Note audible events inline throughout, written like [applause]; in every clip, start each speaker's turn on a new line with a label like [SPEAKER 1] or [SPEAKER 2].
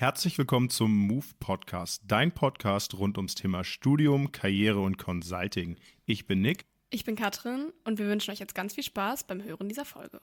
[SPEAKER 1] Herzlich willkommen zum Move Podcast, dein Podcast rund ums Thema Studium, Karriere und Consulting. Ich bin Nick.
[SPEAKER 2] Ich bin Katrin und wir wünschen euch jetzt ganz viel Spaß beim Hören dieser Folge.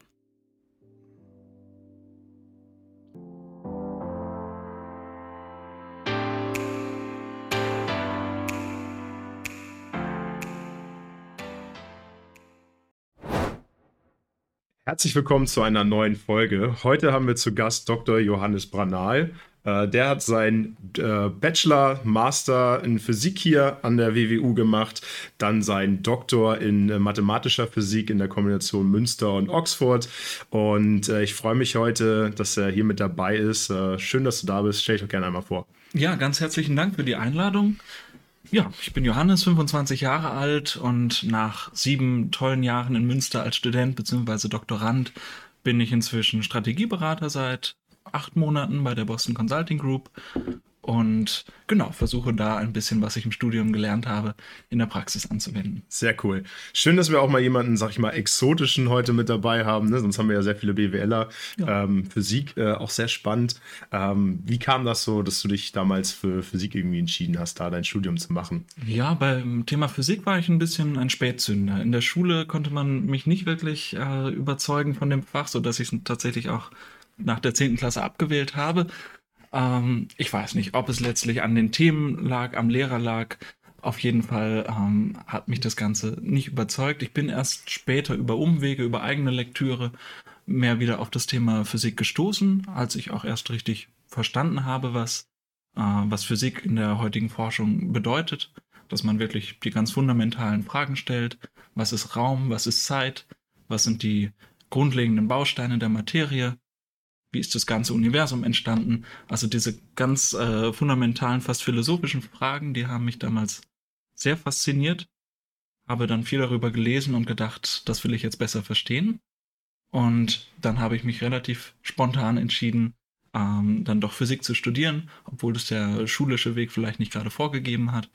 [SPEAKER 1] Herzlich willkommen zu einer neuen Folge. Heute haben wir zu Gast Dr. Johannes Branal. Äh, der hat seinen äh, Bachelor, Master in Physik hier an der WWU gemacht, dann seinen Doktor in äh, mathematischer Physik in der Kombination Münster und Oxford. Und ich freue mich heute, dass er hier mit dabei ist. schön, dass du da bist. Stell dich doch gerne einmal vor.
[SPEAKER 3] Ja, ganz herzlichen Dank für die Einladung. Ja, ich bin Johannes, 25 Jahre alt und nach sieben tollen Jahren in Münster als Student bzw. Doktorand bin ich inzwischen Strategieberater seit acht Monaten bei der Boston Consulting Group und genau, versuche da ein bisschen, was ich im Studium gelernt habe, in der Praxis anzuwenden.
[SPEAKER 1] Sehr cool. Schön, dass wir auch mal jemanden, sag ich mal, exotischen heute mit dabei haben. Ne? Sonst haben wir ja sehr viele BWLer. Ja. Ähm, Physik äh, auch sehr spannend. Ähm, wie kam das so, dass du dich damals für Physik irgendwie entschieden hast, da dein Studium zu machen?
[SPEAKER 3] Ja, beim Thema Physik war ich ein bisschen ein Spätzünder. In der Schule konnte man mich nicht wirklich äh, überzeugen von dem Fach, sodass ich es tatsächlich auch nach der 10. Klasse abgewählt habe. Ähm, ich weiß nicht, ob es letztlich an den Themen lag, am Lehrer lag. Auf jeden Fall ähm, hat mich das Ganze nicht überzeugt. Ich bin erst später über Umwege, über eigene Lektüre mehr wieder auf das Thema Physik gestoßen, als ich auch erst richtig verstanden habe, was, äh, was Physik in der heutigen Forschung bedeutet. Dass man wirklich die ganz fundamentalen Fragen stellt. Was ist Raum? Was ist Zeit? Was sind die grundlegenden Bausteine der Materie? Wie ist das ganze Universum entstanden? Also diese ganz äh, fundamentalen, fast philosophischen Fragen, die haben mich damals sehr fasziniert. Habe dann viel darüber gelesen und gedacht, das will ich jetzt besser verstehen. Und dann habe ich mich relativ spontan entschieden, ähm, dann doch Physik zu studieren, obwohl das der schulische Weg vielleicht nicht gerade vorgegeben hat.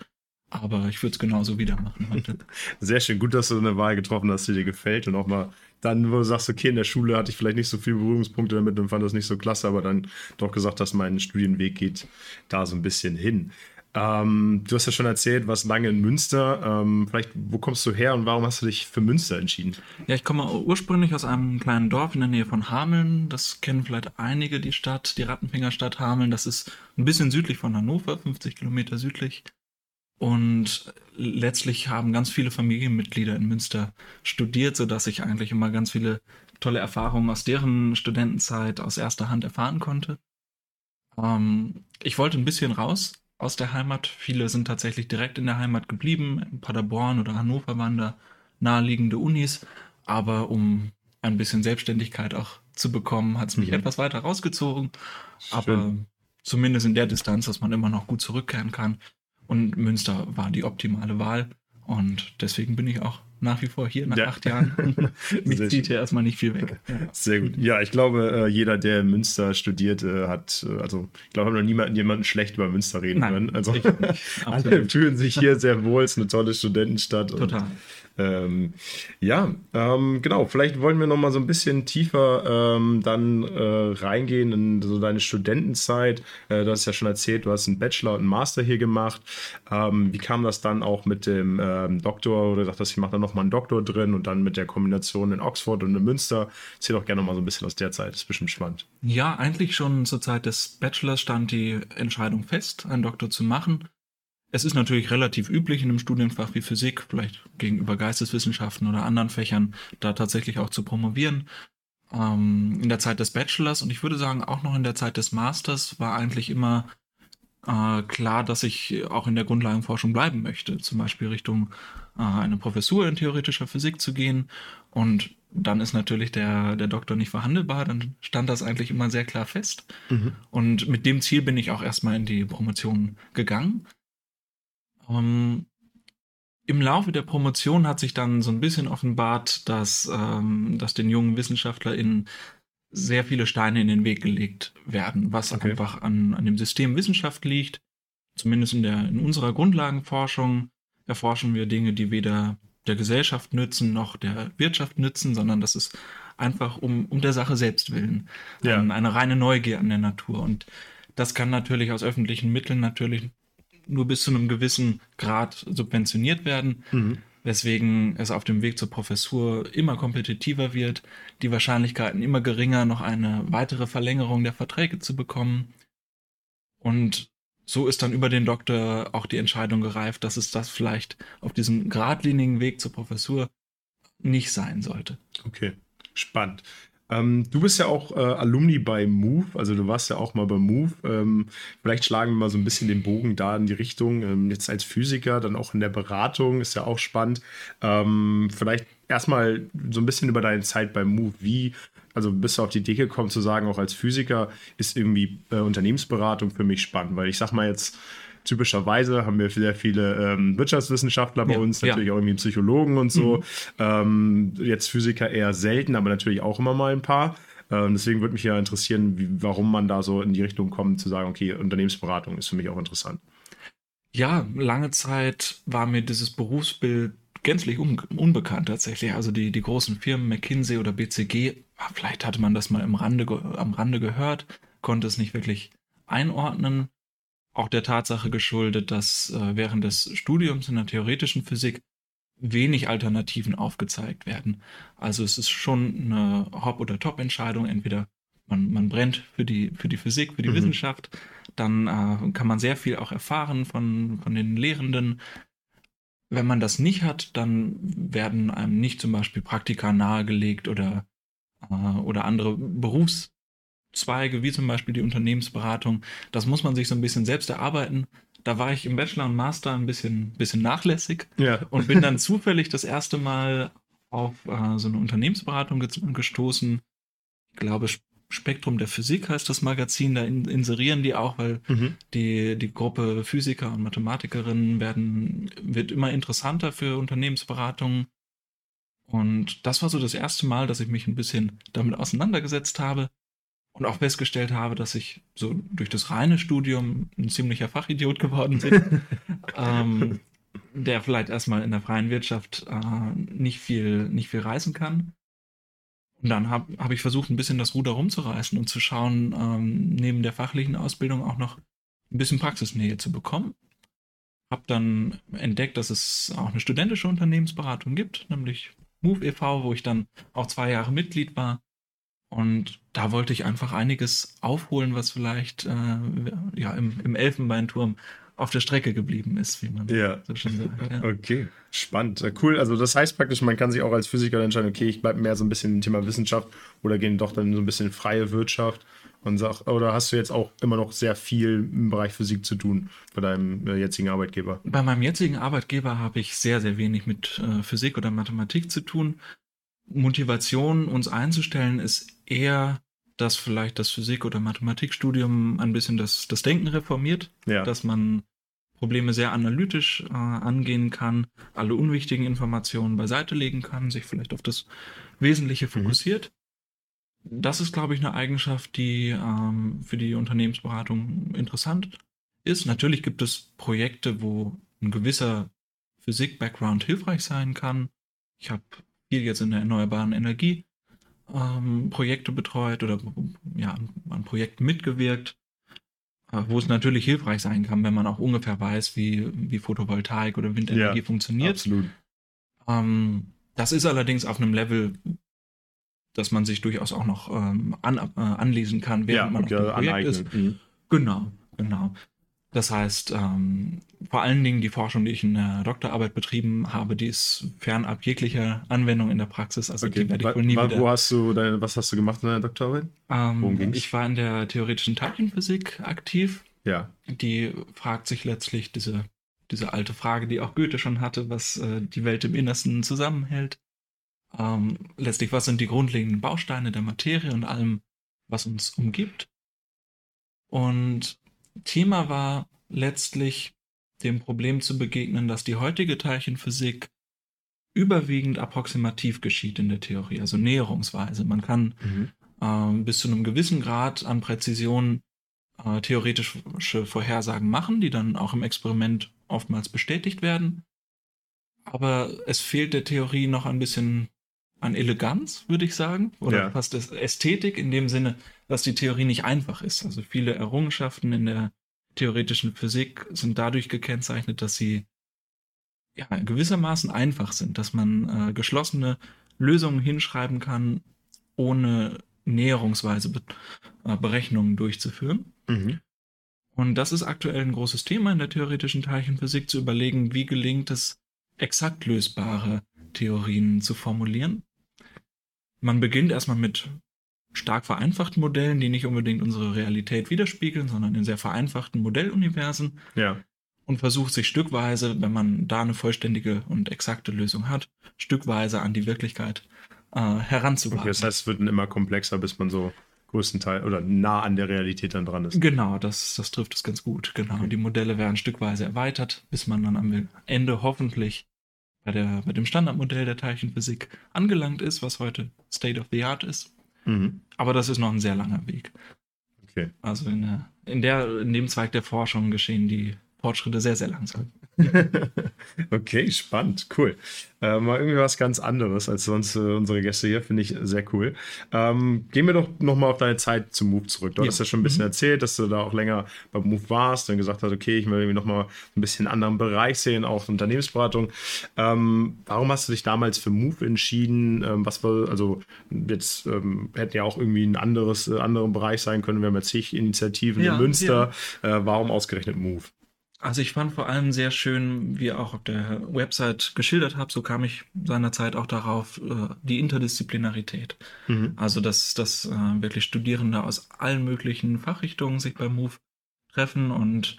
[SPEAKER 3] Aber ich würde es genauso wieder machen heute. [laughs]
[SPEAKER 1] Sehr schön. Gut, dass du eine Wahl getroffen hast, die dir gefällt und auch mal dann, wo du sagst, okay, in der Schule hatte ich vielleicht nicht so viele Berührungspunkte damit und fand das nicht so klasse, aber dann doch gesagt hast, mein Studienweg geht da so ein bisschen hin. Ähm, du hast ja schon erzählt, was lange in Münster. Ähm, vielleicht, wo kommst du her und warum hast du dich für Münster entschieden?
[SPEAKER 3] Ja, ich komme ursprünglich aus einem kleinen Dorf in der Nähe von Hameln. Das kennen vielleicht einige, die Stadt, die Rattenfingerstadt Hameln. Das ist ein bisschen südlich von Hannover, 50 Kilometer südlich. Und letztlich haben ganz viele Familienmitglieder in Münster studiert, sodass ich eigentlich immer ganz viele tolle Erfahrungen aus deren Studentenzeit aus erster Hand erfahren konnte. Ähm, ich wollte ein bisschen raus aus der Heimat. Viele sind tatsächlich direkt in der Heimat geblieben. In Paderborn oder Hannover waren da naheliegende Unis. Aber um ein bisschen Selbstständigkeit auch zu bekommen, hat es mich mhm. etwas weiter rausgezogen. Schön. Aber zumindest in der Distanz, dass man immer noch gut zurückkehren kann. Und Münster war die optimale Wahl. Und deswegen bin ich auch nach wie vor hier nach ja. acht Jahren. [laughs] Mich zieht hier erstmal nicht viel weg.
[SPEAKER 1] Ja. Sehr gut. Ja, ich glaube, äh, jeder, der in Münster studiert, äh, hat, äh, also ich glaube, wir haben noch niemanden jemanden schlecht über Münster reden Nein, können. Also [laughs] alle fühlen sich hier sehr wohl, es ist eine tolle Studentenstadt.
[SPEAKER 3] Total.
[SPEAKER 1] Ähm, ja, ähm, genau. Vielleicht wollen wir noch mal so ein bisschen tiefer ähm, dann äh, reingehen in so deine Studentenzeit. Äh, du hast ja schon erzählt, du hast einen Bachelor und einen Master hier gemacht. Ähm, wie kam das dann auch mit dem ähm, Doktor? Oder sagst, ich mache da noch mal einen Doktor drin und dann mit der Kombination in Oxford und in Münster. Erzähl doch gerne noch mal so ein bisschen aus der Zeit. Das ist bestimmt spannend.
[SPEAKER 3] Ja, eigentlich schon zur Zeit des Bachelors stand die Entscheidung fest, einen Doktor zu machen. Es ist natürlich relativ üblich in einem Studienfach wie Physik, vielleicht gegenüber Geisteswissenschaften oder anderen Fächern, da tatsächlich auch zu promovieren. Ähm, in der Zeit des Bachelors und ich würde sagen auch noch in der Zeit des Masters war eigentlich immer äh, klar, dass ich auch in der Grundlagenforschung bleiben möchte, zum Beispiel Richtung äh, eine Professur in theoretischer Physik zu gehen. Und dann ist natürlich der, der Doktor nicht verhandelbar, dann stand das eigentlich immer sehr klar fest. Mhm. Und mit dem Ziel bin ich auch erstmal in die Promotion gegangen. Ähm, Im Laufe der Promotion hat sich dann so ein bisschen offenbart, dass, ähm, dass den jungen WissenschaftlerInnen sehr viele Steine in den Weg gelegt werden, was okay. einfach an, an dem System Wissenschaft liegt. Zumindest in, der, in unserer Grundlagenforschung erforschen wir Dinge, die weder der Gesellschaft nützen noch der Wirtschaft nützen, sondern das ist einfach um, um der Sache selbst willen. Ja. Eine reine Neugier an der Natur. Und Das kann natürlich aus öffentlichen Mitteln natürlich nur bis zu einem gewissen Grad subventioniert werden, mhm. weswegen es auf dem Weg zur Professur immer kompetitiver wird, die Wahrscheinlichkeiten immer geringer, noch eine weitere Verlängerung der Verträge zu bekommen. Und so ist dann über den Doktor auch die Entscheidung gereift, dass es das vielleicht auf diesem geradlinigen Weg zur Professur nicht sein sollte.
[SPEAKER 1] Okay, spannend. Ähm, du bist ja auch äh, Alumni bei Move, also du warst ja auch mal bei Move. Ähm, vielleicht schlagen wir mal so ein bisschen den Bogen da in die Richtung. Ähm, jetzt als Physiker, dann auch in der Beratung, ist ja auch spannend. Ähm, vielleicht erstmal so ein bisschen über deine Zeit bei Move. Wie, also bist du auf die Idee gekommen zu sagen, auch als Physiker ist irgendwie äh, Unternehmensberatung für mich spannend, weil ich sag mal jetzt, typischerweise haben wir sehr viele ähm, Wirtschaftswissenschaftler bei ja, uns, natürlich ja. auch irgendwie Psychologen und so. Mhm. Ähm, jetzt Physiker eher selten, aber natürlich auch immer mal ein paar. Ähm, deswegen würde mich ja interessieren, wie, warum man da so in die Richtung kommt, zu sagen, okay, Unternehmensberatung ist für mich auch interessant.
[SPEAKER 3] Ja, lange Zeit war mir dieses Berufsbild gänzlich un unbekannt tatsächlich. Also die, die großen Firmen McKinsey oder BCG, vielleicht hatte man das mal im Rande, am Rande gehört, konnte es nicht wirklich einordnen auch der Tatsache geschuldet, dass äh, während des Studiums in der theoretischen Physik wenig Alternativen aufgezeigt werden. Also es ist schon eine Hop- oder Top-Entscheidung. Entweder man, man brennt für die, für die Physik, für die mhm. Wissenschaft, dann äh, kann man sehr viel auch erfahren von, von den Lehrenden. Wenn man das nicht hat, dann werden einem nicht zum Beispiel Praktika nahegelegt oder, äh, oder andere Berufs- Zweige, wie zum Beispiel die Unternehmensberatung, das muss man sich so ein bisschen selbst erarbeiten. Da war ich im Bachelor und Master ein bisschen, bisschen nachlässig ja. und bin dann zufällig das erste Mal auf äh, so eine Unternehmensberatung gestoßen. Ich glaube, Spektrum der Physik heißt das Magazin, da inserieren die auch, weil mhm. die, die Gruppe Physiker und Mathematikerinnen werden, wird immer interessanter für Unternehmensberatungen. Und das war so das erste Mal, dass ich mich ein bisschen damit auseinandergesetzt habe und auch festgestellt habe, dass ich so durch das reine Studium ein ziemlicher Fachidiot geworden bin, [laughs] ähm, der vielleicht erstmal in der freien Wirtschaft äh, nicht viel, nicht viel reißen kann. Und dann habe hab ich versucht, ein bisschen das Ruder rumzureißen und zu schauen, ähm, neben der fachlichen Ausbildung auch noch ein bisschen Praxisnähe zu bekommen. Habe dann entdeckt, dass es auch eine studentische Unternehmensberatung gibt, nämlich Move e.V., wo ich dann auch zwei Jahre Mitglied war und da wollte ich einfach einiges aufholen, was vielleicht äh, ja, im, im Elfenbeinturm auf der Strecke geblieben ist, wie man
[SPEAKER 1] ja. so schön sagt. Ja. Okay, spannend. Cool. Also das heißt praktisch, man kann sich auch als Physiker entscheiden, okay, ich bleibe mehr so ein bisschen im Thema Wissenschaft oder gehen doch dann so ein bisschen in freie Wirtschaft und sag, oder hast du jetzt auch immer noch sehr viel im Bereich Physik zu tun bei deinem äh, jetzigen Arbeitgeber?
[SPEAKER 3] Bei meinem jetzigen Arbeitgeber habe ich sehr, sehr wenig mit äh, Physik oder Mathematik zu tun. Motivation, uns einzustellen, ist eher, dass vielleicht das Physik- oder Mathematikstudium ein bisschen das, das Denken reformiert, ja. dass man Probleme sehr analytisch äh, angehen kann, alle unwichtigen Informationen beiseite legen kann, sich vielleicht auf das Wesentliche mhm. fokussiert. Mhm. Das ist, glaube ich, eine Eigenschaft, die ähm, für die Unternehmensberatung interessant ist. Natürlich gibt es Projekte, wo ein gewisser Physik-Background hilfreich sein kann. Ich habe viel jetzt in der erneuerbaren Energie ähm, Projekte betreut oder ja, an Projekten mitgewirkt, äh, wo es natürlich hilfreich sein kann, wenn man auch ungefähr weiß, wie, wie Photovoltaik oder Windenergie ja, funktioniert. Absolut. Ähm, das ist allerdings auf einem Level, dass man sich durchaus auch noch ähm, an, äh, anlesen kann, während ja, man okay, auf dem Projekt aneignen. ist. Mhm. Genau, genau. Das heißt, ähm, vor allen Dingen die Forschung, die ich in der Doktorarbeit betrieben habe, die ist fernab jeglicher Anwendung in der Praxis. Also okay. die werde ich wohl nie
[SPEAKER 1] wieder. Wo hast du deine, was hast du gemacht in deiner Doktorarbeit?
[SPEAKER 3] Ähm, Worum ging's? Ich war in der theoretischen Teilchenphysik aktiv.
[SPEAKER 1] Ja.
[SPEAKER 3] Die fragt sich letztlich diese, diese alte Frage, die auch Goethe schon hatte, was äh, die Welt im Innersten zusammenhält. Ähm, letztlich, was sind die grundlegenden Bausteine der Materie und allem, was uns umgibt? Und Thema war letztlich dem Problem zu begegnen, dass die heutige Teilchenphysik überwiegend approximativ geschieht in der Theorie, also näherungsweise. Man kann mhm. äh, bis zu einem gewissen Grad an Präzision äh, theoretische Vorhersagen machen, die dann auch im Experiment oftmals bestätigt werden. Aber es fehlt der Theorie noch ein bisschen an Eleganz, würde ich sagen, oder ja. fast Ästhetik in dem Sinne, dass die Theorie nicht einfach ist. Also viele Errungenschaften in der theoretischen Physik sind dadurch gekennzeichnet, dass sie ja, gewissermaßen einfach sind, dass man äh, geschlossene Lösungen hinschreiben kann, ohne näherungsweise Be äh, Berechnungen durchzuführen. Mhm. Und das ist aktuell ein großes Thema in der theoretischen Teilchenphysik, zu überlegen, wie gelingt es, exakt lösbare Theorien zu formulieren. Man beginnt erstmal mit stark vereinfachten Modellen, die nicht unbedingt unsere Realität widerspiegeln, sondern in sehr vereinfachten Modelluniversen.
[SPEAKER 1] Ja.
[SPEAKER 3] Und versucht sich stückweise, wenn man da eine vollständige und exakte Lösung hat, stückweise an die Wirklichkeit äh, heranzuwagen. Okay,
[SPEAKER 1] das heißt, es wird immer komplexer, bis man so größtenteils oder nah an der Realität dann dran ist.
[SPEAKER 3] Genau, das, das trifft es ganz gut. Genau. Okay. Die Modelle werden stückweise erweitert, bis man dann am Ende hoffentlich bei, der, bei dem Standardmodell der Teilchenphysik angelangt ist, was heute State of the Art ist. Mhm. Aber das ist noch ein sehr langer Weg.
[SPEAKER 1] Okay.
[SPEAKER 3] Also in, der, in, der, in dem Zweig der Forschung geschehen die Fortschritte sehr, sehr langsam. [laughs]
[SPEAKER 1] okay, spannend, cool. Äh, mal irgendwie was ganz anderes als sonst äh, unsere Gäste hier, finde ich sehr cool. Ähm, gehen wir doch nochmal auf deine Zeit zum Move zurück. Du ja. hast ja schon ein bisschen mhm. erzählt, dass du da auch länger beim Move warst und gesagt hast, okay, ich will irgendwie nochmal ein bisschen einen anderen Bereich sehen, auch Unternehmensberatung. Ähm, warum hast du dich damals für Move entschieden? Ähm, was war, also jetzt ähm, hätte ja auch irgendwie ein anderes, äh, anderen Bereich sein können. Wir haben jetzt zig Initiativen ja, in Münster. Ja. Äh, warum ausgerechnet Move?
[SPEAKER 3] Also ich fand vor allem sehr schön, wie ihr auch auf der Website geschildert habt, so kam ich seinerzeit auch darauf, äh, die Interdisziplinarität. Mhm. Also dass, dass äh, wirklich Studierende aus allen möglichen Fachrichtungen sich beim Move treffen und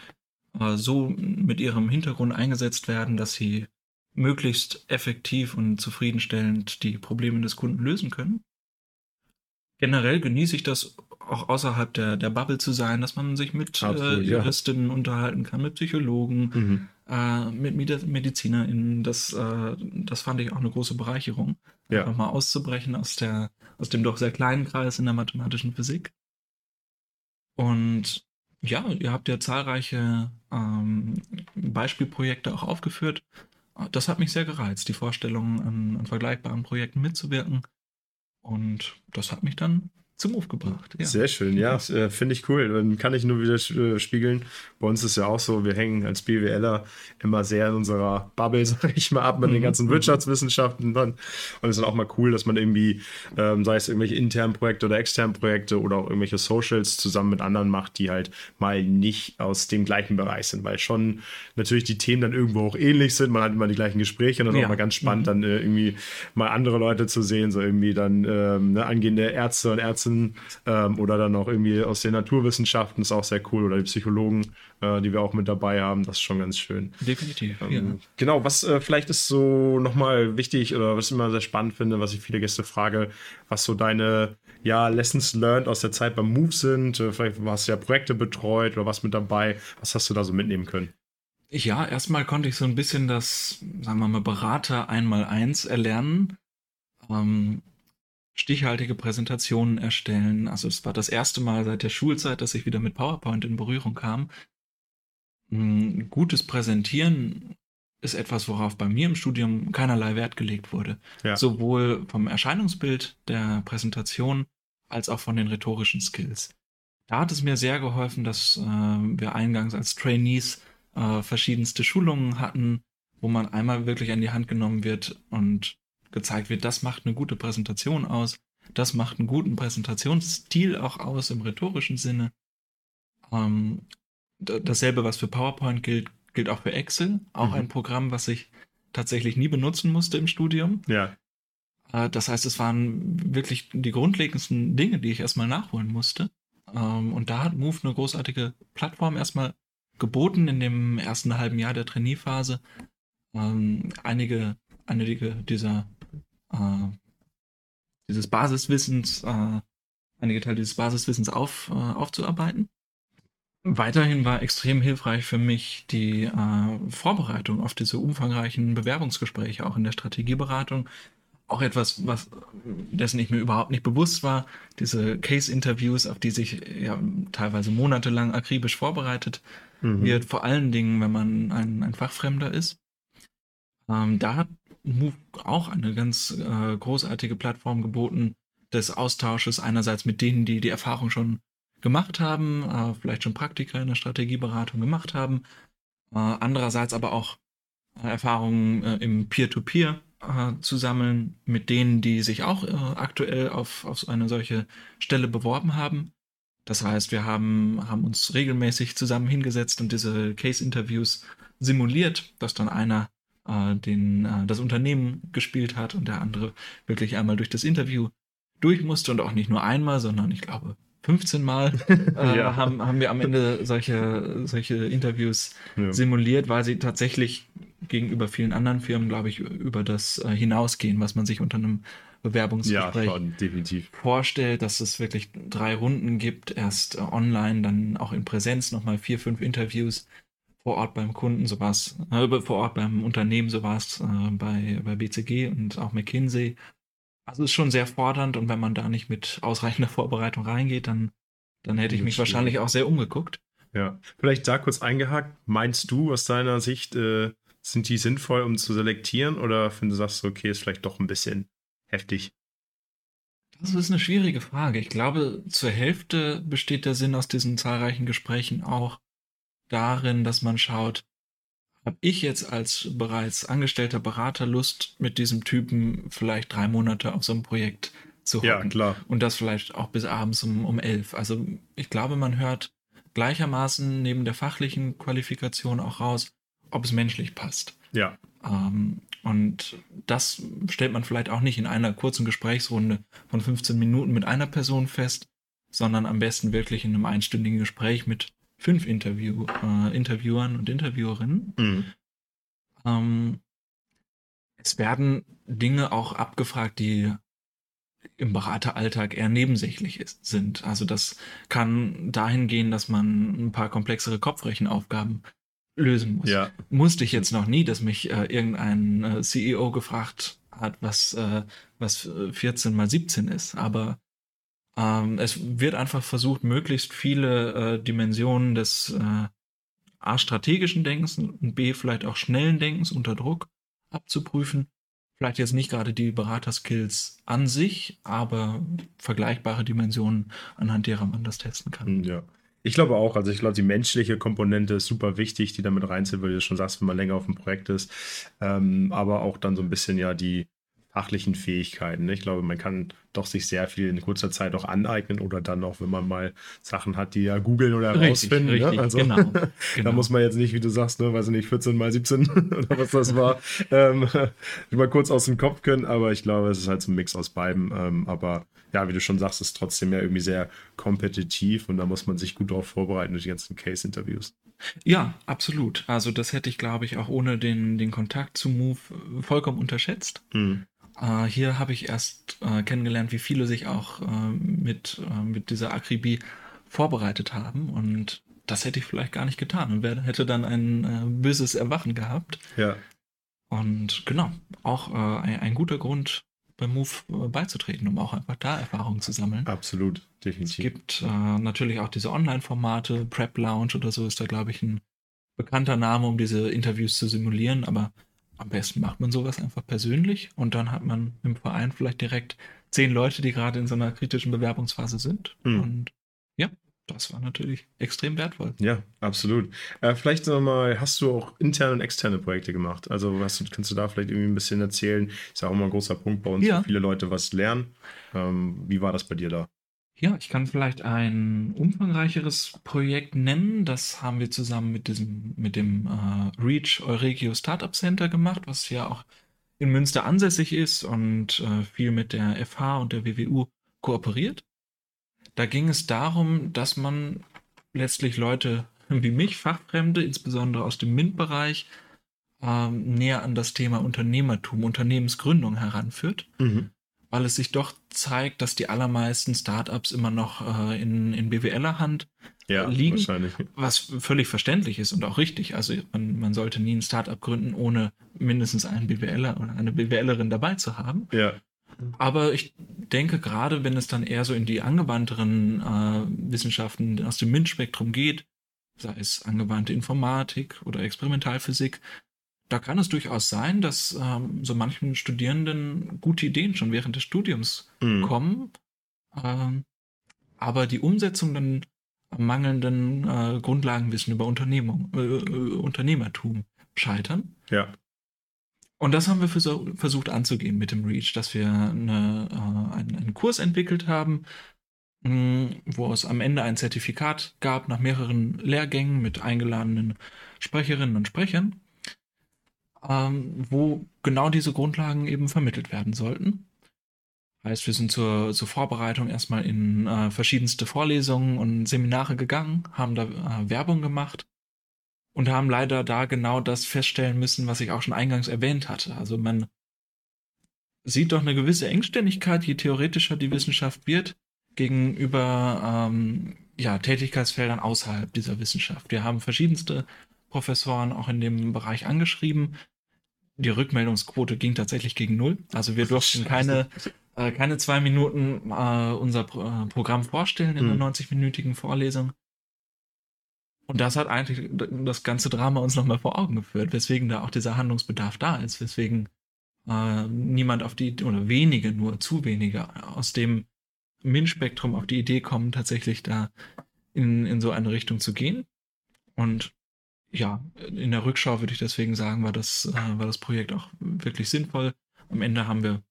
[SPEAKER 3] äh, so mit ihrem Hintergrund eingesetzt werden, dass sie möglichst effektiv und zufriedenstellend die Probleme des Kunden lösen können. Generell genieße ich das auch außerhalb der, der Bubble zu sein, dass man sich mit Absolut, äh, Juristinnen ja. unterhalten kann, mit Psychologen, mhm. äh, mit MedizinerInnen. Das, äh, das fand ich auch eine große Bereicherung. Ja. Einfach mal auszubrechen aus, der, aus dem doch sehr kleinen Kreis in der mathematischen Physik. Und ja, ihr habt ja zahlreiche ähm, Beispielprojekte auch aufgeführt. Das hat mich sehr gereizt, die Vorstellung, an, an vergleichbaren Projekten mitzuwirken. Und das hat mich dann zum Move gebracht.
[SPEAKER 1] Ja. Sehr schön, ja, äh, finde ich cool. Dann kann ich nur wieder äh, spiegeln. Bei uns ist ja auch so, wir hängen als BWLer immer sehr in unserer Bubble, [laughs] sage ich mal, ab mit mhm. den ganzen Wirtschaftswissenschaften dann. Und es ist dann auch mal cool, dass man irgendwie, ähm, sei es irgendwelche internen Projekte oder externen Projekte oder auch irgendwelche Socials zusammen mit anderen macht, die halt mal nicht aus dem gleichen Bereich sind, weil schon natürlich die Themen dann irgendwo auch ähnlich sind. Man hat immer die gleichen Gespräche und dann ja. auch mal ganz spannend, mhm. dann äh, irgendwie mal andere Leute zu sehen, so irgendwie dann ähm, ne, angehende Ärzte und Ärzte Ärzten ähm, oder dann auch irgendwie aus den Naturwissenschaften ist auch sehr cool oder die Psychologen, äh, die wir auch mit dabei haben, das ist schon ganz schön.
[SPEAKER 3] Definitiv. Ähm,
[SPEAKER 1] ja. Genau, was äh, vielleicht ist so nochmal wichtig oder was ich immer sehr spannend finde, was ich viele Gäste frage, was so deine ja, Lessons learned aus der Zeit beim Move sind. Äh, vielleicht hast du ja Projekte betreut oder was mit dabei. Was hast du da so mitnehmen können?
[SPEAKER 3] Ja, erstmal konnte ich so ein bisschen das, sagen wir mal, Berater einmal eins erlernen. Ähm, stichhaltige Präsentationen erstellen. Also es war das erste Mal seit der Schulzeit, dass ich wieder mit PowerPoint in Berührung kam. Ein gutes Präsentieren ist etwas, worauf bei mir im Studium keinerlei Wert gelegt wurde. Ja. Sowohl vom Erscheinungsbild der Präsentation als auch von den rhetorischen Skills. Da hat es mir sehr geholfen, dass äh, wir eingangs als Trainees äh, verschiedenste Schulungen hatten, wo man einmal wirklich an die Hand genommen wird und gezeigt wird, das macht eine gute Präsentation aus, das macht einen guten Präsentationsstil auch aus im rhetorischen Sinne. Ähm, dasselbe, was für PowerPoint gilt, gilt auch für Excel, auch mhm. ein Programm, was ich tatsächlich nie benutzen musste im Studium.
[SPEAKER 1] Ja.
[SPEAKER 3] Äh, das heißt, es waren wirklich die grundlegendsten Dinge, die ich erstmal nachholen musste. Ähm, und da hat Move eine großartige Plattform erstmal geboten in dem ersten halben Jahr der Trainierphase. Ähm, einige, einige dieser dieses Basiswissens, äh, einige Teile dieses Basiswissens auf, äh, aufzuarbeiten. Weiterhin war extrem hilfreich für mich die äh, Vorbereitung auf diese umfangreichen Bewerbungsgespräche, auch in der Strategieberatung. Auch etwas, was dessen ich mir überhaupt nicht bewusst war. Diese Case-Interviews, auf die sich ja teilweise monatelang akribisch vorbereitet mhm. wird, vor allen Dingen, wenn man ein, ein Fachfremder ist. Ähm, da hat Move auch eine ganz äh, großartige Plattform geboten, des Austausches einerseits mit denen, die die Erfahrung schon gemacht haben, äh, vielleicht schon Praktika in der Strategieberatung gemacht haben, äh, andererseits aber auch äh, Erfahrungen äh, im Peer-to-Peer -Peer, äh, zu sammeln mit denen, die sich auch aktuell auf, auf eine solche Stelle beworben haben. Das heißt, wir haben, haben uns regelmäßig zusammen hingesetzt und diese Case-Interviews simuliert, dass dann einer äh, den, äh, das Unternehmen gespielt hat und der andere wirklich einmal durch das Interview durch musste und auch nicht nur einmal, sondern ich glaube 15 Mal [laughs] äh, ja. haben, haben wir am Ende solche, solche Interviews ja. simuliert, weil sie tatsächlich gegenüber vielen anderen Firmen, glaube ich, über das äh, hinausgehen, was man sich unter einem Bewerbungsgespräch ja, definitiv. vorstellt, dass es wirklich drei Runden gibt, erst äh, online, dann auch in Präsenz nochmal vier, fünf Interviews vor Ort beim Kunden, so war es, äh, vor Ort beim Unternehmen, so war es äh, bei, bei BCG und auch McKinsey. Also ist schon sehr fordernd und wenn man da nicht mit ausreichender [laughs] Vorbereitung reingeht, dann, dann hätte ich mich wahrscheinlich auch sehr umgeguckt.
[SPEAKER 1] Ja, vielleicht da kurz eingehakt. Meinst du aus deiner Sicht, äh, sind die sinnvoll, um zu selektieren oder findest du, sagst du, okay, ist vielleicht doch ein bisschen heftig?
[SPEAKER 3] Das ist eine schwierige Frage. Ich glaube, zur Hälfte besteht der Sinn aus diesen zahlreichen Gesprächen auch darin, dass man schaut, habe ich jetzt als bereits angestellter Berater Lust, mit diesem Typen vielleicht drei Monate auf so einem Projekt zu hocken.
[SPEAKER 1] Ja, klar.
[SPEAKER 3] Und das vielleicht auch bis abends um, um elf. Also ich glaube, man hört gleichermaßen neben der fachlichen Qualifikation auch raus, ob es menschlich passt.
[SPEAKER 1] Ja.
[SPEAKER 3] Ähm, und das stellt man vielleicht auch nicht in einer kurzen Gesprächsrunde von 15 Minuten mit einer Person fest, sondern am besten wirklich in einem einstündigen Gespräch mit fünf Interview, äh, Interviewern und Interviewerinnen. Mhm. Ähm, es werden Dinge auch abgefragt, die im Berateralltag eher nebensächlich ist, sind. Also das kann dahin gehen, dass man ein paar komplexere Kopfrechenaufgaben lösen muss.
[SPEAKER 1] Ja.
[SPEAKER 3] Musste ich jetzt noch nie, dass mich äh, irgendein äh, CEO gefragt hat, was, äh, was 14 mal 17 ist. Aber ähm, es wird einfach versucht, möglichst viele äh, Dimensionen des äh, A strategischen Denkens und B vielleicht auch schnellen Denkens unter Druck abzuprüfen. Vielleicht jetzt nicht gerade die Beraterskills an sich, aber vergleichbare Dimensionen, anhand derer man das testen kann.
[SPEAKER 1] Hm, ja. Ich glaube auch, also ich glaube, die menschliche Komponente ist super wichtig, die damit reinzählt, weil du schon sagst, wenn man länger auf dem Projekt ist. Ähm, aber auch dann so ein bisschen ja die, fachlichen Fähigkeiten. Ne? Ich glaube, man kann doch sich sehr viel in kurzer Zeit auch aneignen oder dann auch, wenn man mal Sachen hat, die ja googeln oder herausfinden.
[SPEAKER 3] Ne? Richtig,
[SPEAKER 1] ne? also,
[SPEAKER 3] genau, [laughs]
[SPEAKER 1] genau.
[SPEAKER 3] da
[SPEAKER 1] muss man jetzt nicht, wie du sagst, ne, weiß ich nicht, 14 mal 17 [laughs] oder was das war, [laughs] ähm, mal kurz aus dem Kopf können, aber ich glaube, es ist halt so ein Mix aus beiden. Ähm, aber ja, wie du schon sagst, ist trotzdem ja irgendwie sehr kompetitiv und da muss man sich gut darauf vorbereiten durch die ganzen Case-Interviews.
[SPEAKER 3] Ja, absolut. Also das hätte ich, glaube ich, auch ohne den, den Kontakt zu Move vollkommen unterschätzt. Mhm. Äh, hier habe ich erst äh, kennengelernt, wie viele sich auch äh, mit, äh, mit dieser Akribie vorbereitet haben und das hätte ich vielleicht gar nicht getan und wär, hätte dann ein äh, böses Erwachen gehabt.
[SPEAKER 1] Ja.
[SPEAKER 3] Und genau, auch äh, ein, ein, guter Grund, beim Move beizutreten, um auch einfach da Erfahrungen zu sammeln.
[SPEAKER 1] Absolut,
[SPEAKER 3] definitiv. Es gibt natürlich auch diese Online-Formate, Prep Lounge oder so ist da, glaube ich, ein bekannter Name, um diese Interviews zu simulieren, aber am besten macht man sowas einfach persönlich und dann hat man im Verein vielleicht direkt zehn Leute, die gerade in so einer kritischen Bewerbungsphase sind. Mhm. Und ja, das war natürlich extrem wertvoll.
[SPEAKER 1] Ja, absolut. Äh, vielleicht nochmal, hast du auch interne und externe Projekte gemacht? Also was, kannst du da vielleicht irgendwie ein bisschen erzählen? Ist ja auch immer ein großer Punkt bei uns, ja. viele Leute was lernen. Ähm, wie war das bei dir da?
[SPEAKER 3] Ja, ich kann vielleicht ein umfangreicheres Projekt nennen. Das haben wir zusammen mit diesem, mit dem äh, Reach Euregio Startup Center gemacht, was ja auch in Münster ansässig ist und äh, viel mit der FH und der WWU kooperiert. Da ging es darum, dass man letztlich Leute [laughs] wie mich, Fachfremde, insbesondere aus dem MINT-Bereich, äh, näher an das Thema Unternehmertum, Unternehmensgründung heranführt. Mhm weil es sich doch zeigt, dass die allermeisten Startups immer noch äh, in, in BWLer Hand
[SPEAKER 1] ja,
[SPEAKER 3] liegen, was völlig verständlich ist und auch richtig. Also man, man sollte nie ein Startup gründen, ohne mindestens einen BWLer oder eine BWLerin dabei zu haben.
[SPEAKER 1] Ja.
[SPEAKER 3] Aber ich denke, gerade wenn es dann eher so in die angewandteren äh, Wissenschaften aus dem MINT-Spektrum geht, sei es angewandte Informatik oder Experimentalphysik, da kann es durchaus sein, dass ähm, so manchen Studierenden gute Ideen schon während des Studiums mhm. kommen, ähm, aber die Umsetzung dann mangelnden äh, Grundlagenwissen über Unternehmung, äh, äh Unternehmertum scheitern.
[SPEAKER 1] Ja.
[SPEAKER 3] Und das haben wir versucht anzugehen mit dem Reach, dass wir eine, äh, einen, einen, Kurs entwickelt haben, mh, hm, wo es am Ende ein Zertifikat gab nach mehreren Lehrgängen mit eingeladenen Sprecherinnen und Sprechern, ähm, wo genau diese Grundlagen eben vermittelt werden sollten. Heißt, wir sind zur, zur Vorbereitung erstmal in äh, verschiedenste Vorlesungen und Seminare gegangen, haben da äh, Werbung gemacht und haben leider da genau das feststellen müssen, was ich auch schon eingangs erwähnt hatte. Also man sieht doch eine gewisse Engständigkeit, je theoretischer die Wissenschaft wird, gegenüber ähm, ja, Tätigkeitsfeldern außerhalb dieser Wissenschaft. Wir haben verschiedenste Professoren auch in dem Bereich angeschrieben. Die Rückmeldungsquote ging tatsächlich gegen null. Also wir durften keine, äh, keine zwei Minuten äh, unser Pro äh, Programm vorstellen in hm. einer 90-minütigen Vorlesung. Und das hat eigentlich das ganze Drama uns nochmal vor Augen geführt, weswegen da auch dieser Handlungsbedarf da ist, weswegen äh, niemand auf die, oder wenige nur, zu wenige aus dem MINT-Spektrum auf die Idee kommen, tatsächlich da in, in so eine Richtung zu gehen. Und ja, in der Rückschau würde ich deswegen sagen, war das, äh, war das Projekt auch wirklich sinnvoll. Am Ende haben wir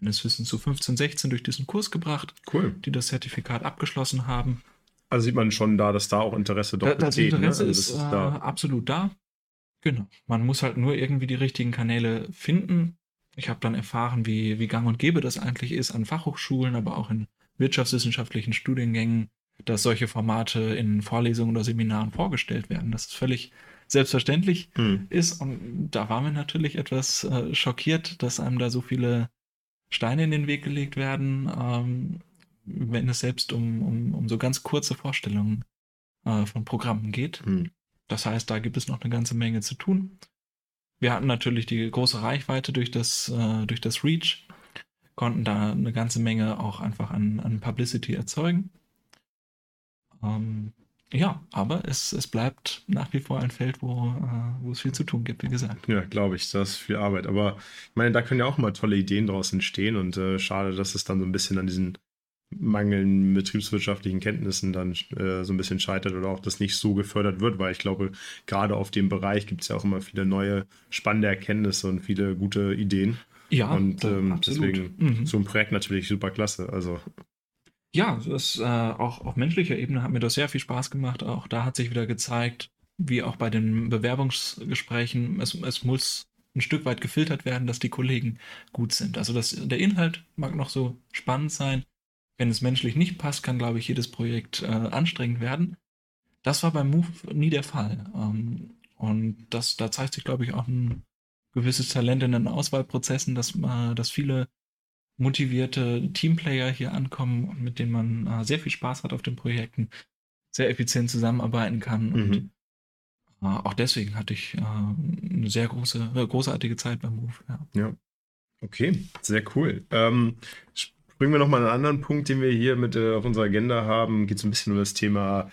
[SPEAKER 3] meines Wissens zu 15, 16 durch diesen Kurs gebracht,
[SPEAKER 1] cool.
[SPEAKER 3] die das Zertifikat abgeschlossen haben.
[SPEAKER 1] Also sieht man schon da, dass da auch Interesse
[SPEAKER 3] doch da, besteht. Das Interesse
[SPEAKER 1] ne?
[SPEAKER 3] also ist, ist äh, da. absolut da. Genau. Man muss halt nur irgendwie die richtigen Kanäle finden. Ich habe dann erfahren, wie, wie gang und gäbe das eigentlich ist an Fachhochschulen, aber auch in wirtschaftswissenschaftlichen Studiengängen, dass solche Formate in Vorlesungen oder Seminaren vorgestellt werden. Das ist völlig selbstverständlich hm. ist. Und da waren wir natürlich etwas äh, schockiert, dass einem da so viele Steine in den Weg gelegt werden. Ähm, wenn es selbst um, um, um so ganz kurze Vorstellungen äh, von Programmen geht. Mhm. Das heißt, da gibt es noch eine ganze Menge zu tun. Wir hatten natürlich die große Reichweite durch das, äh, durch das Reach, konnten da eine ganze Menge auch einfach an, an Publicity erzeugen. Ähm, ja, aber es, es bleibt nach wie vor ein Feld, wo, äh, wo es viel zu tun gibt, wie gesagt.
[SPEAKER 1] Ja, glaube ich, das ist viel Arbeit. Aber ich meine, da können ja auch mal tolle Ideen draus entstehen und äh, schade, dass es dann so ein bisschen an diesen mangelnden betriebswirtschaftlichen Kenntnissen dann äh, so ein bisschen scheitert oder auch das nicht so gefördert wird, weil ich glaube, gerade auf dem Bereich gibt es ja auch immer viele neue spannende Erkenntnisse und viele gute Ideen.
[SPEAKER 3] Ja,
[SPEAKER 1] und ähm, deswegen mhm. so ein Projekt natürlich super klasse. Also
[SPEAKER 3] ja, das, äh, auch auf menschlicher Ebene hat mir das sehr viel Spaß gemacht. Auch da hat sich wieder gezeigt, wie auch bei den Bewerbungsgesprächen, es, es muss ein Stück weit gefiltert werden, dass die Kollegen gut sind. Also das, der Inhalt mag noch so spannend sein, wenn es menschlich nicht passt, kann, glaube ich, jedes Projekt äh, anstrengend werden. Das war beim Move nie der Fall. Ähm, und das, da zeigt sich, glaube ich, auch ein gewisses Talent in den Auswahlprozessen, dass, äh, dass viele motivierte Teamplayer hier ankommen und mit denen man äh, sehr viel Spaß hat auf den Projekten, sehr effizient zusammenarbeiten kann. Mhm. Und äh, auch deswegen hatte ich äh, eine sehr große, äh, großartige Zeit beim Move.
[SPEAKER 1] Ja. ja. Okay, sehr cool. Ähm, Bringen wir nochmal einen anderen Punkt, den wir hier mit äh, auf unserer Agenda haben. Geht so ein bisschen um das Thema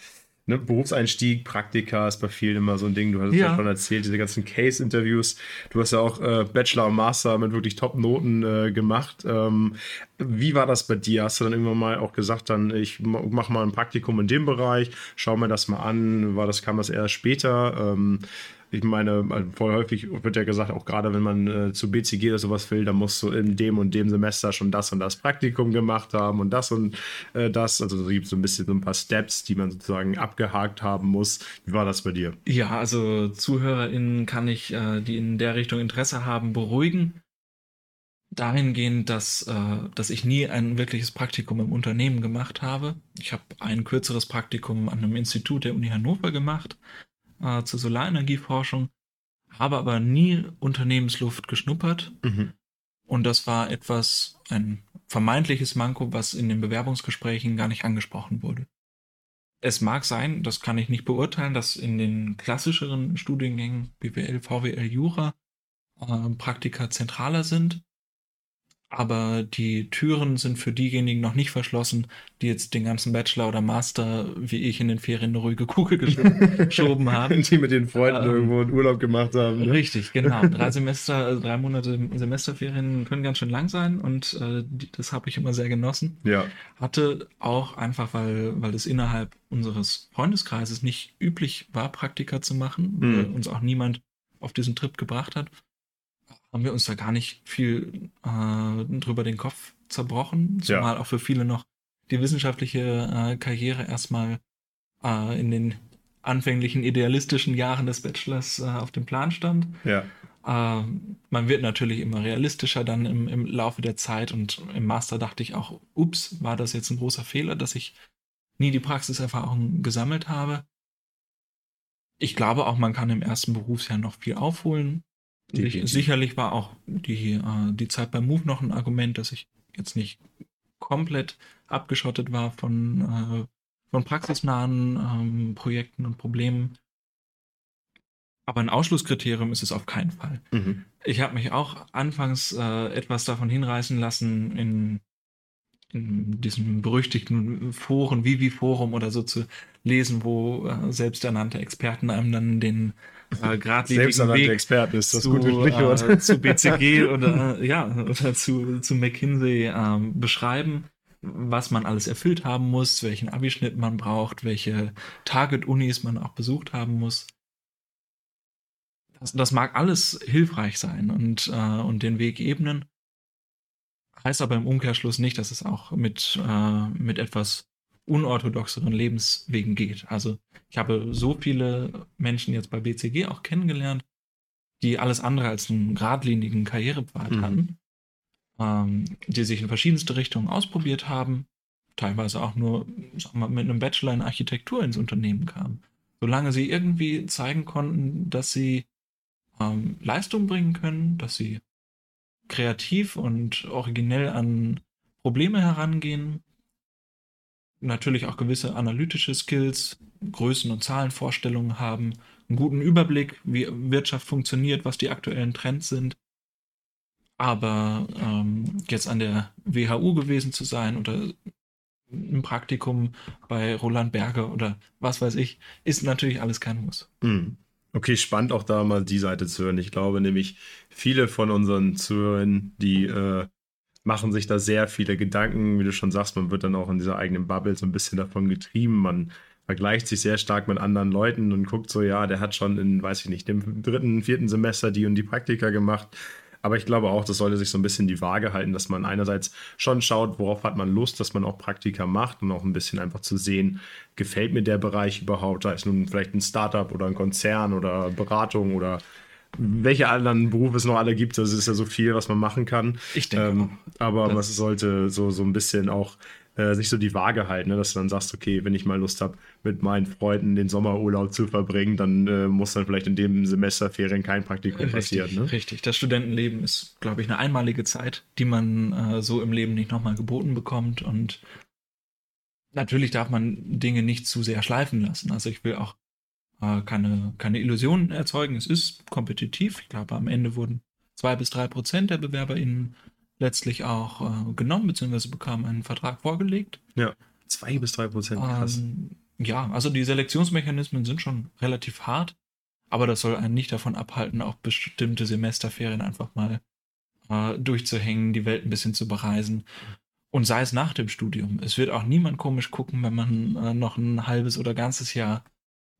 [SPEAKER 1] ne, Berufseinstieg, Praktika ist bei vielen immer so ein Ding. Du hast ja, ja schon erzählt, diese ganzen Case-Interviews. Du hast ja auch äh, Bachelor und Master mit wirklich Top-Noten äh, gemacht. Ähm, wie war das bei dir? Hast du dann irgendwann mal auch gesagt, dann ich mache mal ein Praktikum in dem Bereich, schau mir das mal an. War das, kam das erst später? Ähm, ich meine, voll häufig wird ja gesagt, auch gerade wenn man äh, zu BCG oder sowas will, dann musst du in dem und dem Semester schon das und das Praktikum gemacht haben und das und äh, das. Also es gibt so ein bisschen so ein paar Steps, die man sozusagen abgehakt haben muss. Wie war das bei dir?
[SPEAKER 3] Ja, also ZuhörerInnen kann ich, äh, die in der Richtung Interesse haben, beruhigen. Dahingehend, dass, äh, dass ich nie ein wirkliches Praktikum im Unternehmen gemacht habe. Ich habe ein kürzeres Praktikum an einem Institut der Uni Hannover gemacht äh, zur Solarenergieforschung, habe aber nie Unternehmensluft geschnuppert. Mhm. Und das war etwas, ein vermeintliches Manko, was in den Bewerbungsgesprächen gar nicht angesprochen wurde. Es mag sein, das kann ich nicht beurteilen, dass in den klassischeren Studiengängen BWL, VWL, Jura äh, Praktika zentraler sind. Aber die Türen sind für diejenigen noch nicht verschlossen, die jetzt den ganzen Bachelor oder Master, wie ich in den Ferien, eine ruhige Kugel [laughs] geschoben haben.
[SPEAKER 1] Die mit den Freunden ähm, irgendwo einen Urlaub gemacht haben.
[SPEAKER 3] Ne? Richtig, genau. [laughs] Drei Semester, also drei Monate Semesterferien können ganz schön lang sein und äh, das habe ich immer sehr genossen.
[SPEAKER 1] Ja.
[SPEAKER 3] Hatte auch einfach, weil, weil es innerhalb unseres Freundeskreises nicht üblich war, Praktika zu machen, mhm. weil uns auch niemand auf diesen Trip gebracht hat haben wir uns da gar nicht viel äh, drüber den Kopf zerbrochen, zumal ja. auch für viele noch die wissenschaftliche äh, Karriere erstmal äh, in den anfänglichen idealistischen Jahren des Bachelors äh, auf dem Plan stand.
[SPEAKER 1] Ja.
[SPEAKER 3] Äh, man wird natürlich immer realistischer dann im, im Laufe der Zeit und im Master dachte ich auch, ups, war das jetzt ein großer Fehler, dass ich nie die Praxiserfahrung gesammelt habe. Ich glaube auch, man kann im ersten Berufsjahr noch viel aufholen. Sich, sicherlich war auch die, äh, die Zeit beim Move noch ein Argument, dass ich jetzt nicht komplett abgeschottet war von, äh, von praxisnahen ähm, Projekten und Problemen. Aber ein Ausschlusskriterium ist es auf keinen Fall. Mhm. Ich habe mich auch anfangs äh, etwas davon hinreißen lassen, in in diesem berüchtigten Foren, Vivi-Forum oder so zu lesen, wo äh, selbsternannte Experten einem dann den äh, geradlinigen Weg
[SPEAKER 1] Experten ist das
[SPEAKER 3] zu,
[SPEAKER 1] gute Sprichwort.
[SPEAKER 3] Äh, [laughs] zu BCG oder, äh, ja, oder zu, zu McKinsey äh, beschreiben, was man alles erfüllt haben muss, welchen Abischnitt man braucht, welche Target-Unis man auch besucht haben muss. Das, das mag alles hilfreich sein und, äh, und den Weg ebnen. Heißt aber im Umkehrschluss nicht, dass es auch mit, äh, mit etwas unorthodoxeren Lebenswegen geht. Also ich habe so viele Menschen jetzt bei BCG auch kennengelernt, die alles andere als einen geradlinigen Karrierepfad mhm. hatten, ähm, die sich in verschiedenste Richtungen ausprobiert haben, teilweise auch nur mal, mit einem Bachelor in Architektur ins Unternehmen kamen. Solange sie irgendwie zeigen konnten, dass sie ähm, Leistung bringen können, dass sie kreativ und originell an Probleme herangehen. Natürlich auch gewisse analytische Skills, Größen- und Zahlenvorstellungen haben, einen guten Überblick, wie Wirtschaft funktioniert, was die aktuellen Trends sind. Aber ähm, jetzt an der WHU gewesen zu sein oder ein Praktikum bei Roland Berger oder was weiß ich, ist natürlich alles kein Muss.
[SPEAKER 1] Mhm. Okay, spannend auch da mal die Seite zu hören. Ich glaube nämlich, viele von unseren Zuhörern, die äh, machen sich da sehr viele Gedanken. Wie du schon sagst, man wird dann auch in dieser eigenen Bubble so ein bisschen davon getrieben. Man vergleicht sich sehr stark mit anderen Leuten und guckt so, ja, der hat schon in, weiß ich nicht, dem dritten, vierten Semester die und die Praktika gemacht. Aber ich glaube auch, das sollte sich so ein bisschen die Waage halten, dass man einerseits schon schaut, worauf hat man Lust, dass man auch Praktika macht und auch ein bisschen einfach zu sehen, gefällt mir der Bereich überhaupt, da ist nun vielleicht ein Startup oder ein Konzern oder Beratung oder welche anderen Berufe es noch alle gibt. Das ist ja so viel, was man machen kann.
[SPEAKER 3] Ich denke. Ähm,
[SPEAKER 1] aber was sollte so, so ein bisschen auch äh, sich so die Waage halten, ne? dass du dann sagst, okay, wenn ich mal Lust habe, mit meinen Freunden den Sommerurlaub zu verbringen, dann äh, muss dann vielleicht in dem Semesterferien kein Praktikum richtig, passieren. Ne?
[SPEAKER 3] Richtig, das Studentenleben ist, glaube ich, eine einmalige Zeit, die man äh, so im Leben nicht nochmal geboten bekommt und natürlich darf man Dinge nicht zu sehr schleifen lassen. Also ich will auch äh, keine, keine Illusionen erzeugen. Es ist kompetitiv. Ich glaube, am Ende wurden zwei bis drei Prozent der BewerberInnen letztlich auch äh, genommen, beziehungsweise bekamen einen Vertrag vorgelegt.
[SPEAKER 1] Ja, zwei bis drei Prozent, krass. Ähm,
[SPEAKER 3] ja, also die Selektionsmechanismen sind schon relativ hart, aber das soll einen nicht davon abhalten, auch bestimmte Semesterferien einfach mal äh, durchzuhängen, die Welt ein bisschen zu bereisen. Und sei es nach dem Studium. Es wird auch niemand komisch gucken, wenn man äh, noch ein halbes oder ganzes Jahr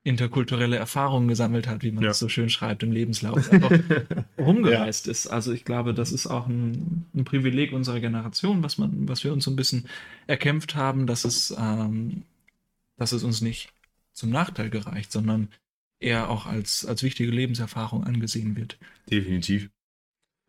[SPEAKER 3] interkulturelle Erfahrungen gesammelt hat, wie man ja. so schön schreibt im Lebenslauf, einfach [laughs] [laughs] rumgereist ja. ist. Also ich glaube, das ist auch ein, ein, Privileg unserer Generation, was man, was wir uns so ein bisschen erkämpft haben, dass es, ähm, dass es uns nicht zum Nachteil gereicht, sondern eher auch als, als wichtige Lebenserfahrung angesehen wird.
[SPEAKER 1] Definitiv.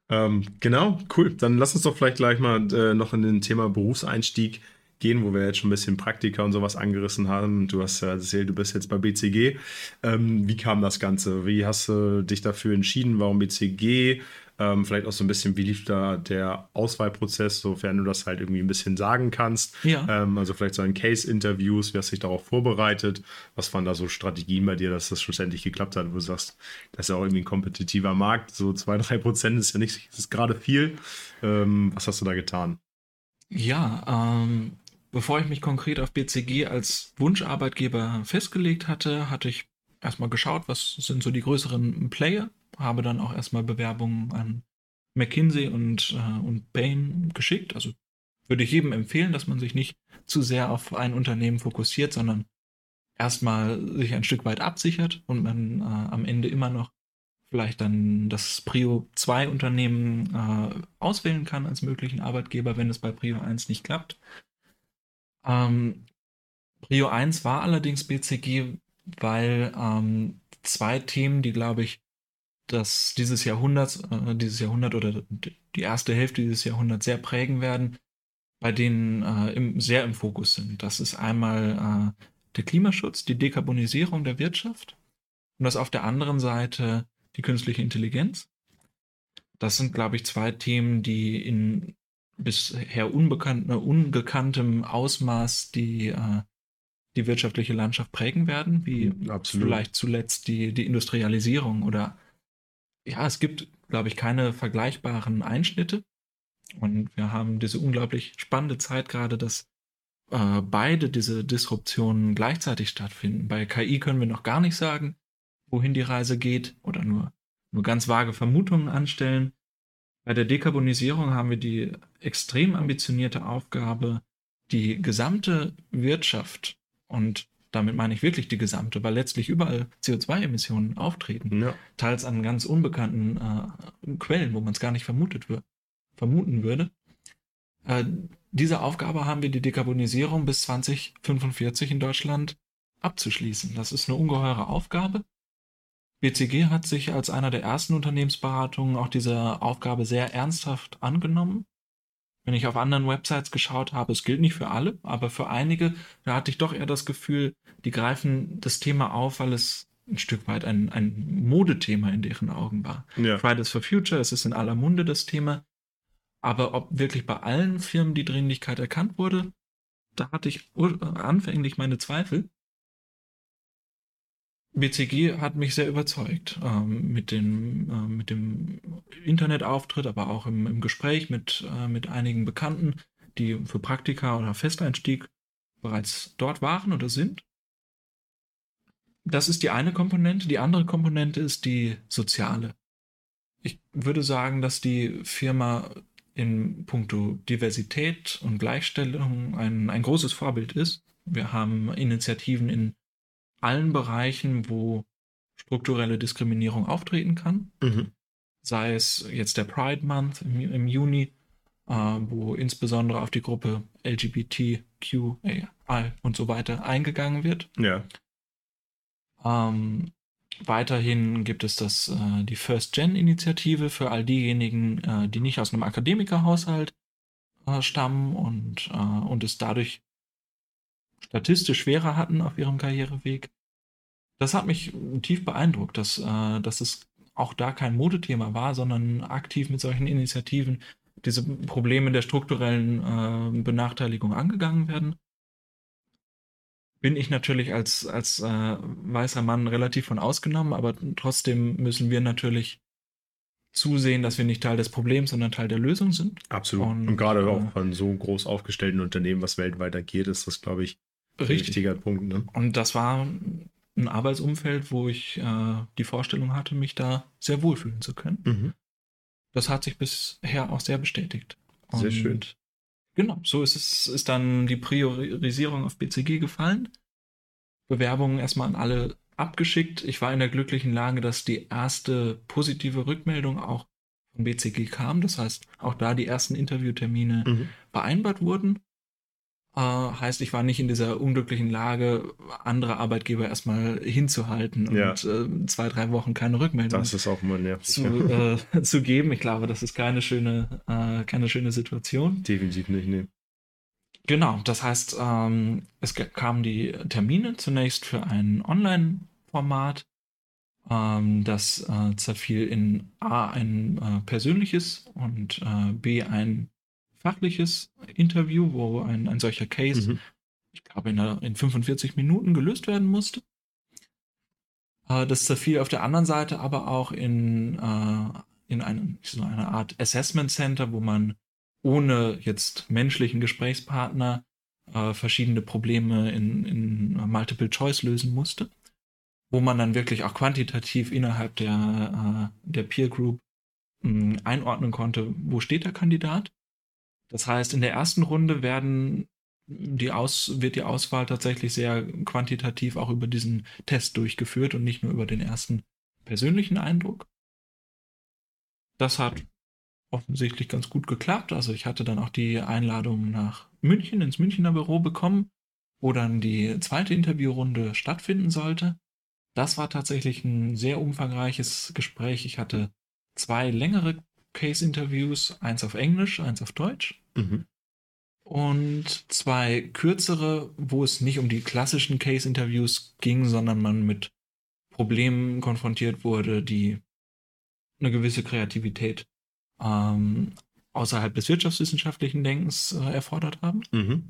[SPEAKER 1] Ähm, genau, cool. Dann lass uns doch vielleicht gleich mal äh, noch in den Thema Berufseinstieg gehen, wo wir jetzt schon ein bisschen Praktika und sowas angerissen haben. Du hast ja erzählt, du bist jetzt bei BCG. Ähm, wie kam das Ganze? Wie hast du dich dafür entschieden? Warum BCG? Ähm, vielleicht auch so ein bisschen, wie lief da der Auswahlprozess, sofern du das halt irgendwie ein bisschen sagen kannst.
[SPEAKER 3] Ja.
[SPEAKER 1] Ähm, also vielleicht so in Case-Interviews, wie hast du dich darauf vorbereitet? Was waren da so Strategien bei dir, dass das schlussendlich geklappt hat, wo du sagst, das ist ja auch irgendwie ein kompetitiver Markt, so zwei, drei Prozent ist ja nicht, ist gerade viel. Ähm, was hast du da getan?
[SPEAKER 3] Ja, ähm, bevor ich mich konkret auf BCG als Wunscharbeitgeber festgelegt hatte, hatte ich erstmal geschaut, was sind so die größeren Player, habe dann auch erstmal Bewerbungen an McKinsey und, äh, und Bain geschickt. Also würde ich jedem empfehlen, dass man sich nicht zu sehr auf ein Unternehmen fokussiert, sondern erstmal sich ein Stück weit absichert und man äh, am Ende immer noch vielleicht dann das Prio 2 Unternehmen äh, auswählen kann als möglichen Arbeitgeber, wenn es bei Prio 1 nicht klappt. Ähm, Prio 1 war allerdings BCG, weil ähm, zwei Themen, die glaube ich, dass dieses Jahrhundert, äh, dieses Jahrhundert oder die erste Hälfte dieses Jahrhunderts sehr prägen werden, bei denen äh, im, sehr im Fokus sind. Das ist einmal äh, der Klimaschutz, die Dekarbonisierung der Wirtschaft und das auf der anderen Seite die künstliche Intelligenz. Das sind, glaube ich, zwei Themen, die in bisher unbekannt, ungekanntem Ausmaß die, äh, die wirtschaftliche Landschaft prägen werden, wie Absolut. vielleicht zuletzt die, die Industrialisierung oder ja, es gibt, glaube ich, keine vergleichbaren Einschnitte. Und wir haben diese unglaublich spannende Zeit gerade, dass äh, beide diese Disruptionen gleichzeitig stattfinden. Bei KI können wir noch gar nicht sagen, wohin die Reise geht oder nur, nur ganz vage Vermutungen anstellen. Bei der Dekarbonisierung haben wir die extrem ambitionierte Aufgabe, die gesamte Wirtschaft, und damit meine ich wirklich die gesamte, weil letztlich überall CO2-Emissionen auftreten, ja. teils an ganz unbekannten äh, Quellen, wo man es gar nicht vermutet wird, vermuten würde. Äh, diese Aufgabe haben wir, die Dekarbonisierung bis 2045 in Deutschland abzuschließen. Das ist eine ungeheure Aufgabe. BCG hat sich als einer der ersten Unternehmensberatungen auch dieser Aufgabe sehr ernsthaft angenommen. Wenn ich auf anderen Websites geschaut habe, es gilt nicht für alle, aber für einige, da hatte ich doch eher das Gefühl, die greifen das Thema auf, weil es ein Stück weit ein, ein Modethema in deren Augen war. Ja. Fridays for Future, es ist in aller Munde das Thema. Aber ob wirklich bei allen Firmen die Dringlichkeit erkannt wurde, da hatte ich anfänglich meine Zweifel. BCG hat mich sehr überzeugt ähm, mit, dem, äh, mit dem Internetauftritt, aber auch im, im Gespräch mit, äh, mit einigen Bekannten, die für Praktika oder Festeinstieg bereits dort waren oder sind. Das ist die eine Komponente. Die andere Komponente ist die soziale. Ich würde sagen, dass die Firma in puncto Diversität und Gleichstellung ein, ein großes Vorbild ist. Wir haben Initiativen in allen Bereichen, wo strukturelle Diskriminierung auftreten kann. Mhm. Sei es jetzt der Pride Month im, im Juni, äh, wo insbesondere auf die Gruppe LGBTQI und so weiter eingegangen wird.
[SPEAKER 1] Ja.
[SPEAKER 3] Ähm, weiterhin gibt es das, äh, die First Gen Initiative für all diejenigen, äh, die nicht aus einem Akademikerhaushalt äh, stammen und, äh, und es dadurch statistisch schwerer hatten auf ihrem Karriereweg. Das hat mich tief beeindruckt, dass, äh, dass es auch da kein Modethema war, sondern aktiv mit solchen Initiativen diese Probleme der strukturellen äh, Benachteiligung angegangen werden. Bin ich natürlich als, als äh, weißer Mann relativ von ausgenommen, aber trotzdem müssen wir natürlich zusehen, dass wir nicht Teil des Problems, sondern Teil der Lösung sind.
[SPEAKER 1] Absolut. Und, Und gerade äh, auch von so groß aufgestellten Unternehmen, was weltweit agiert, ist das, glaube ich, Richtig. wichtiger Punkt. Ne?
[SPEAKER 3] Und das war ein Arbeitsumfeld, wo ich äh, die Vorstellung hatte, mich da sehr wohlfühlen zu können. Mhm. Das hat sich bisher auch sehr bestätigt.
[SPEAKER 1] Und sehr schön.
[SPEAKER 3] Genau, so ist es, ist dann die Priorisierung auf BCG gefallen. Bewerbungen erstmal an alle abgeschickt. Ich war in der glücklichen Lage, dass die erste positive Rückmeldung auch von BCG kam. Das heißt, auch da die ersten Interviewtermine mhm. vereinbart wurden. Äh, heißt, ich war nicht in dieser unglücklichen Lage, andere Arbeitgeber erstmal hinzuhalten und ja. äh, zwei, drei Wochen keine Rückmeldung
[SPEAKER 1] das ist auch mal nervig,
[SPEAKER 3] zu, äh, [laughs] zu geben. Ich glaube, das ist keine schöne, äh, keine schöne Situation.
[SPEAKER 1] Definitiv nicht, nee.
[SPEAKER 3] Genau, das heißt, ähm, es kamen die Termine zunächst für ein Online-Format. Ähm, das äh, zerfiel in A ein äh, persönliches und äh, B ein fachliches Interview, wo ein, ein solcher Case, mhm. ich glaube, in, in 45 Minuten gelöst werden musste. Äh, das zerfiel auf der anderen Seite aber auch in, äh, in eine, so eine Art Assessment Center, wo man ohne jetzt menschlichen Gesprächspartner äh, verschiedene Probleme in, in Multiple Choice lösen musste, wo man dann wirklich auch quantitativ innerhalb der, äh, der Peer Group mh, hm, einordnen konnte, wo steht der Kandidat. Das heißt, in der ersten Runde werden die Aus, wird die Auswahl tatsächlich sehr quantitativ auch über diesen Test durchgeführt und nicht nur über den ersten persönlichen Eindruck. Das hat offensichtlich ganz gut geklappt. Also ich hatte dann auch die Einladung nach München ins Münchner Büro bekommen, wo dann die zweite Interviewrunde stattfinden sollte. Das war tatsächlich ein sehr umfangreiches Gespräch. Ich hatte zwei längere Case-Interviews, eins auf Englisch, eins auf Deutsch. Mhm. Und zwei kürzere, wo es nicht um die klassischen Case-Interviews ging, sondern man mit Problemen konfrontiert wurde, die eine gewisse Kreativität ähm, außerhalb des wirtschaftswissenschaftlichen Denkens äh, erfordert haben. Mhm.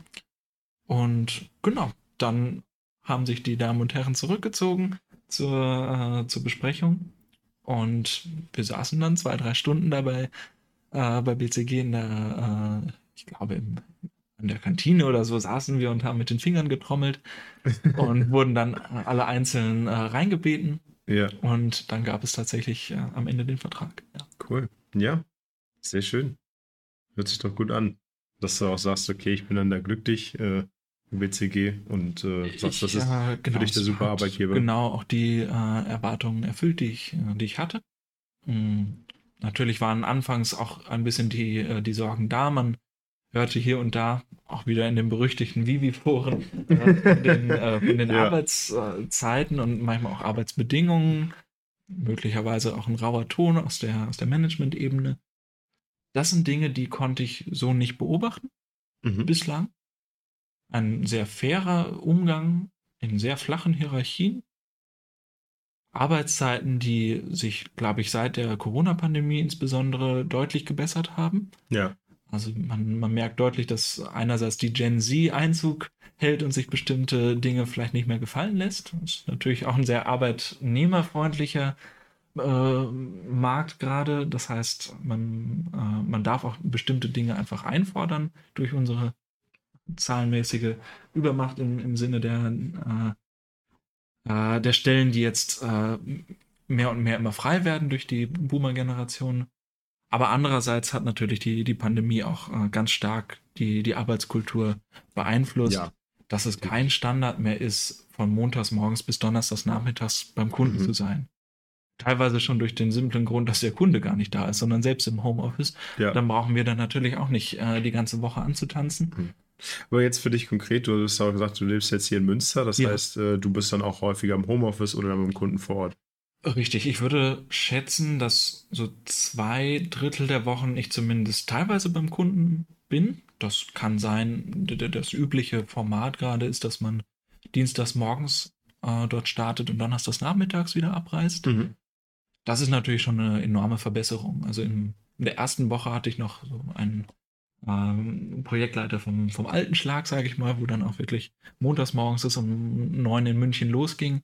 [SPEAKER 3] Und genau, dann haben sich die Damen und Herren zurückgezogen zur, äh, zur Besprechung. Und wir saßen dann zwei, drei Stunden dabei äh, bei BCG in der, äh, ich glaube, im, in der Kantine oder so saßen wir und haben mit den Fingern getrommelt [laughs] und wurden dann alle einzeln äh, reingebeten. Ja. Und dann gab es tatsächlich äh, am Ende den Vertrag.
[SPEAKER 1] Ja. Cool. Ja, sehr schön. Hört sich doch gut an. Dass du auch sagst, okay, ich bin dann da glücklich äh, im BCG und äh, sagst, das ist äh, genau, für dich der super Arbeitgeber.
[SPEAKER 3] Genau, auch die äh, Erwartungen erfüllt, die ich, äh, die ich hatte. Mhm. Natürlich waren anfangs auch ein bisschen die, äh, die Sorgen da. Man hörte hier und da auch wieder in den berüchtigten Vivi-Foren äh, von den, äh, von den [laughs] ja. Arbeitszeiten und manchmal auch Arbeitsbedingungen, möglicherweise auch ein rauer Ton aus der, aus der Management-Ebene. Das sind Dinge, die konnte ich so nicht beobachten mhm. bislang. Ein sehr fairer Umgang in sehr flachen Hierarchien. Arbeitszeiten, die sich, glaube ich, seit der Corona-Pandemie insbesondere deutlich gebessert haben.
[SPEAKER 1] Ja.
[SPEAKER 3] Also man, man merkt deutlich, dass einerseits die Gen Z Einzug hält und sich bestimmte Dinge vielleicht nicht mehr gefallen lässt. Das ist natürlich auch ein sehr arbeitnehmerfreundlicher äh, Markt gerade. Das heißt, man, äh, man darf auch bestimmte Dinge einfach einfordern durch unsere zahlenmäßige Übermacht im, im Sinne der, äh, äh der Stellen, die jetzt äh, mehr und mehr immer frei werden durch die Boomer-Generation. Aber andererseits hat natürlich die, die Pandemie auch äh, ganz stark die, die Arbeitskultur beeinflusst, ja. dass es kein Standard mehr ist, von montags morgens bis donnerstags nachmittags beim Kunden mhm. zu sein teilweise schon durch den simplen Grund, dass der Kunde gar nicht da ist, sondern selbst im Homeoffice, ja. dann brauchen wir dann natürlich auch nicht äh, die ganze Woche anzutanzen. Mhm.
[SPEAKER 1] Aber jetzt für dich konkret, du hast auch gesagt, du lebst jetzt hier in Münster, das ja. heißt, äh, du bist dann auch häufiger im Homeoffice oder beim Kunden vor Ort.
[SPEAKER 3] Richtig, ich würde schätzen, dass so zwei Drittel der Wochen ich zumindest teilweise beim Kunden bin. Das kann sein, das übliche Format gerade ist, dass man dienstags morgens äh, dort startet und donnerstags nachmittags wieder abreist. Mhm. Das ist natürlich schon eine enorme Verbesserung. Also in, in der ersten Woche hatte ich noch so einen ähm, Projektleiter vom, vom alten Schlag, sage ich mal, wo dann auch wirklich montags morgens es um neun in München losging.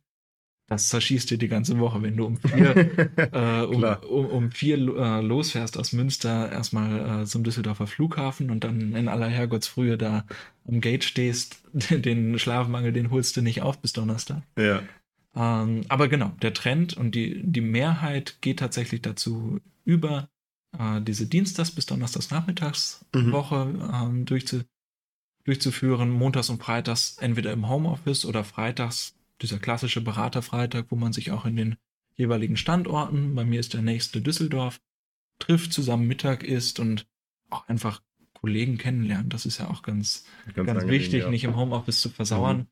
[SPEAKER 3] Das zerschießt dir die ganze Woche, wenn du um vier, [laughs] äh, um, um, um, vier äh, losfährst aus Münster erstmal äh, zum Düsseldorfer Flughafen und dann in aller Herrgottsfrühe da am Gate stehst. [laughs] Den Schlafmangel, den holst du nicht auf bis Donnerstag.
[SPEAKER 1] Ja.
[SPEAKER 3] Ähm, aber genau, der Trend und die, die Mehrheit geht tatsächlich dazu über, äh, diese Dienstags- bis Donnerstags-Nachmittags-Woche mhm. ähm, durchzu, durchzuführen. Montags und Freitags entweder im Homeoffice oder Freitags dieser klassische Beraterfreitag, wo man sich auch in den jeweiligen Standorten, bei mir ist der nächste Düsseldorf, trifft, zusammen Mittag isst und auch einfach Kollegen kennenlernt. Das ist ja auch ganz, ganz, ganz wichtig, ja. nicht im Homeoffice zu versauern. Mhm.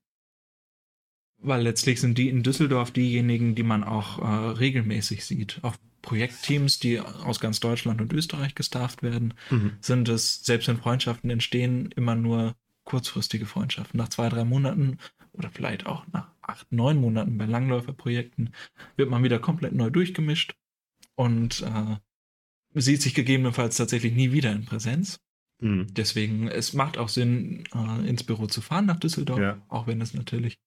[SPEAKER 3] Weil letztlich sind die in Düsseldorf diejenigen, die man auch äh, regelmäßig sieht. Auch Projektteams, die aus ganz Deutschland und Österreich gestafft werden, mhm. sind es, selbst wenn Freundschaften entstehen, immer nur kurzfristige Freundschaften. Nach zwei, drei Monaten oder vielleicht auch nach acht, neun Monaten bei Langläuferprojekten wird man wieder komplett neu durchgemischt und äh, sieht sich gegebenenfalls tatsächlich nie wieder in Präsenz. Mhm. Deswegen, es macht auch Sinn, äh, ins Büro zu fahren nach Düsseldorf, ja. auch wenn es natürlich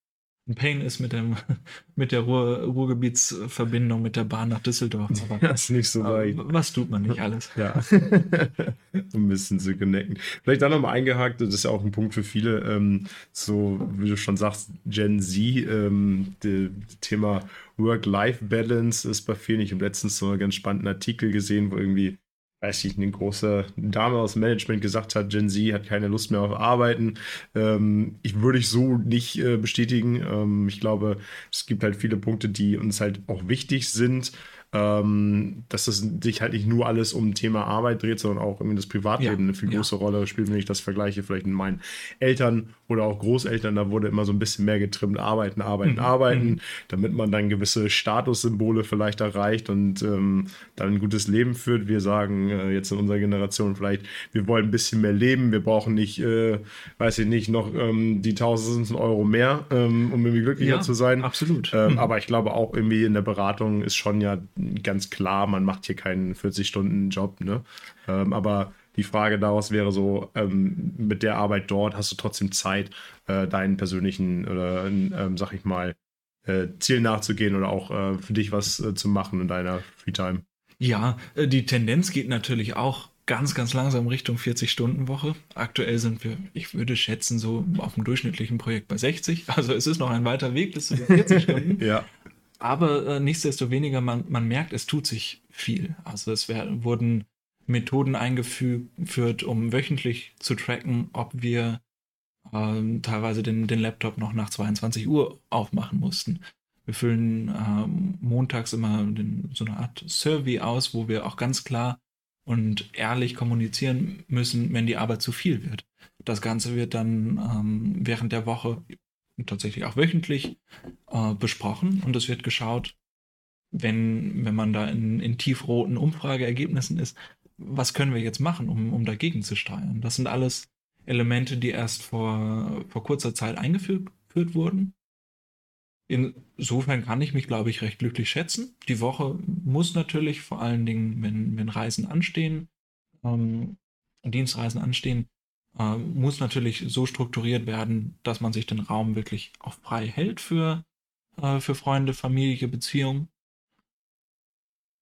[SPEAKER 3] ein Pain ist mit, dem, [laughs] mit der Ruhr, Ruhrgebietsverbindung mit der Bahn nach Düsseldorf.
[SPEAKER 1] Aber, das ist nicht so weit.
[SPEAKER 3] Was tut man nicht alles?
[SPEAKER 1] Ja. [laughs] ein bisschen zu connecten. Vielleicht da nochmal eingehakt, das ist ja auch ein Punkt für viele, ähm, so wie du schon sagst, Gen Z, ähm, die, Thema Work-Life-Balance ist bei vielen. Ich habe letztens so einen ganz spannenden Artikel gesehen, wo irgendwie weiß ich, eine große Dame aus dem Management gesagt hat, Gen Z hat keine Lust mehr auf Arbeiten. Ähm, ich würde ich so nicht äh, bestätigen. Ähm, ich glaube, es gibt halt viele Punkte, die uns halt auch wichtig sind ähm, dass es sich halt nicht nur alles um Thema Arbeit dreht, sondern auch irgendwie das Privatleben ja, eine viel größere ja. Rolle spielt, wenn ich das vergleiche, vielleicht mit meinen Eltern oder auch Großeltern, da wurde immer so ein bisschen mehr getrimmt, arbeiten, arbeiten, mhm. arbeiten, mhm. damit man dann gewisse Statussymbole vielleicht erreicht und ähm, dann ein gutes Leben führt. Wir sagen äh, jetzt in unserer Generation vielleicht, wir wollen ein bisschen mehr leben, wir brauchen nicht, äh, weiß ich nicht, noch ähm, die tausend Euro mehr, ähm, um irgendwie glücklicher ja, zu sein.
[SPEAKER 3] Absolut.
[SPEAKER 1] Ähm, mhm. Aber ich glaube auch irgendwie in der Beratung ist schon ja ganz klar, man macht hier keinen 40-Stunden-Job, ne? Ähm, aber die Frage daraus wäre so, ähm, mit der Arbeit dort hast du trotzdem Zeit, äh, deinen persönlichen oder, ähm, sag ich mal, äh, Zielen nachzugehen oder auch äh, für dich was äh, zu machen in deiner Freetime.
[SPEAKER 3] Ja, äh, die Tendenz geht natürlich auch ganz, ganz langsam Richtung 40-Stunden-Woche. Aktuell sind wir, ich würde schätzen, so auf dem durchschnittlichen Projekt bei 60. Also es ist noch ein weiter Weg bis zu 40 [laughs] Stunden.
[SPEAKER 1] ja.
[SPEAKER 3] Aber äh, nichtsdestoweniger, man, man merkt, es tut sich viel. Also es werden, wurden Methoden eingeführt, um wöchentlich zu tracken, ob wir ähm, teilweise den, den Laptop noch nach 22 Uhr aufmachen mussten. Wir füllen ähm, montags immer den, so eine Art Survey aus, wo wir auch ganz klar und ehrlich kommunizieren müssen, wenn die Arbeit zu viel wird. Das Ganze wird dann ähm, während der Woche tatsächlich auch wöchentlich äh, besprochen und es wird geschaut, wenn, wenn man da in, in tiefroten Umfrageergebnissen ist, was können wir jetzt machen, um, um dagegen zu steuern? Das sind alles Elemente, die erst vor, vor kurzer Zeit eingeführt wurden. Insofern kann ich mich, glaube ich, recht glücklich schätzen. Die Woche muss natürlich vor allen Dingen, wenn, wenn Reisen anstehen, ähm, Dienstreisen anstehen, äh, muss natürlich so strukturiert werden, dass man sich den Raum wirklich auch frei hält für, äh, für Freunde, Familie, Beziehungen.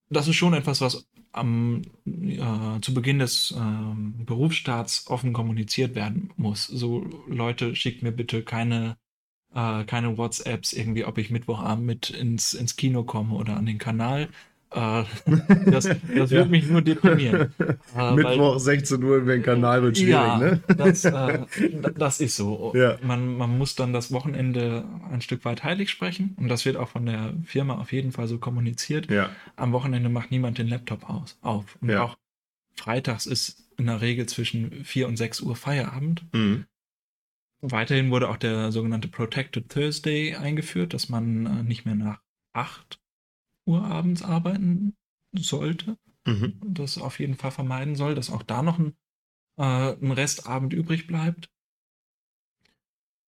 [SPEAKER 3] Das ist schon etwas, was am, äh, zu Beginn des äh, Berufsstarts offen kommuniziert werden muss. So, Leute, schickt mir bitte keine, äh, keine WhatsApps irgendwie, ob ich Mittwochabend mit ins, ins Kino komme oder an den Kanal, das, das [laughs] ja. wird mich nur deprimieren. [laughs]
[SPEAKER 1] Äh, Mittwoch weil, 16 Uhr über den Kanal wird schwierig, ja, ne?
[SPEAKER 3] Das, äh, [laughs] das ist so. Ja. Man, man muss dann das Wochenende ein Stück weit heilig sprechen und das wird auch von der Firma auf jeden Fall so kommuniziert. Am Wochenende macht niemand den Laptop aus, auf. Und auch freitags ist in der Regel zwischen 4 und 6 Uhr Feierabend. Mhm. Weiterhin wurde auch der sogenannte Protected Thursday eingeführt, dass man äh, nicht mehr nach 8 Uhr abends arbeiten sollte. Mhm. Das auf jeden Fall vermeiden soll, dass auch da noch ein, äh, ein Restabend übrig bleibt.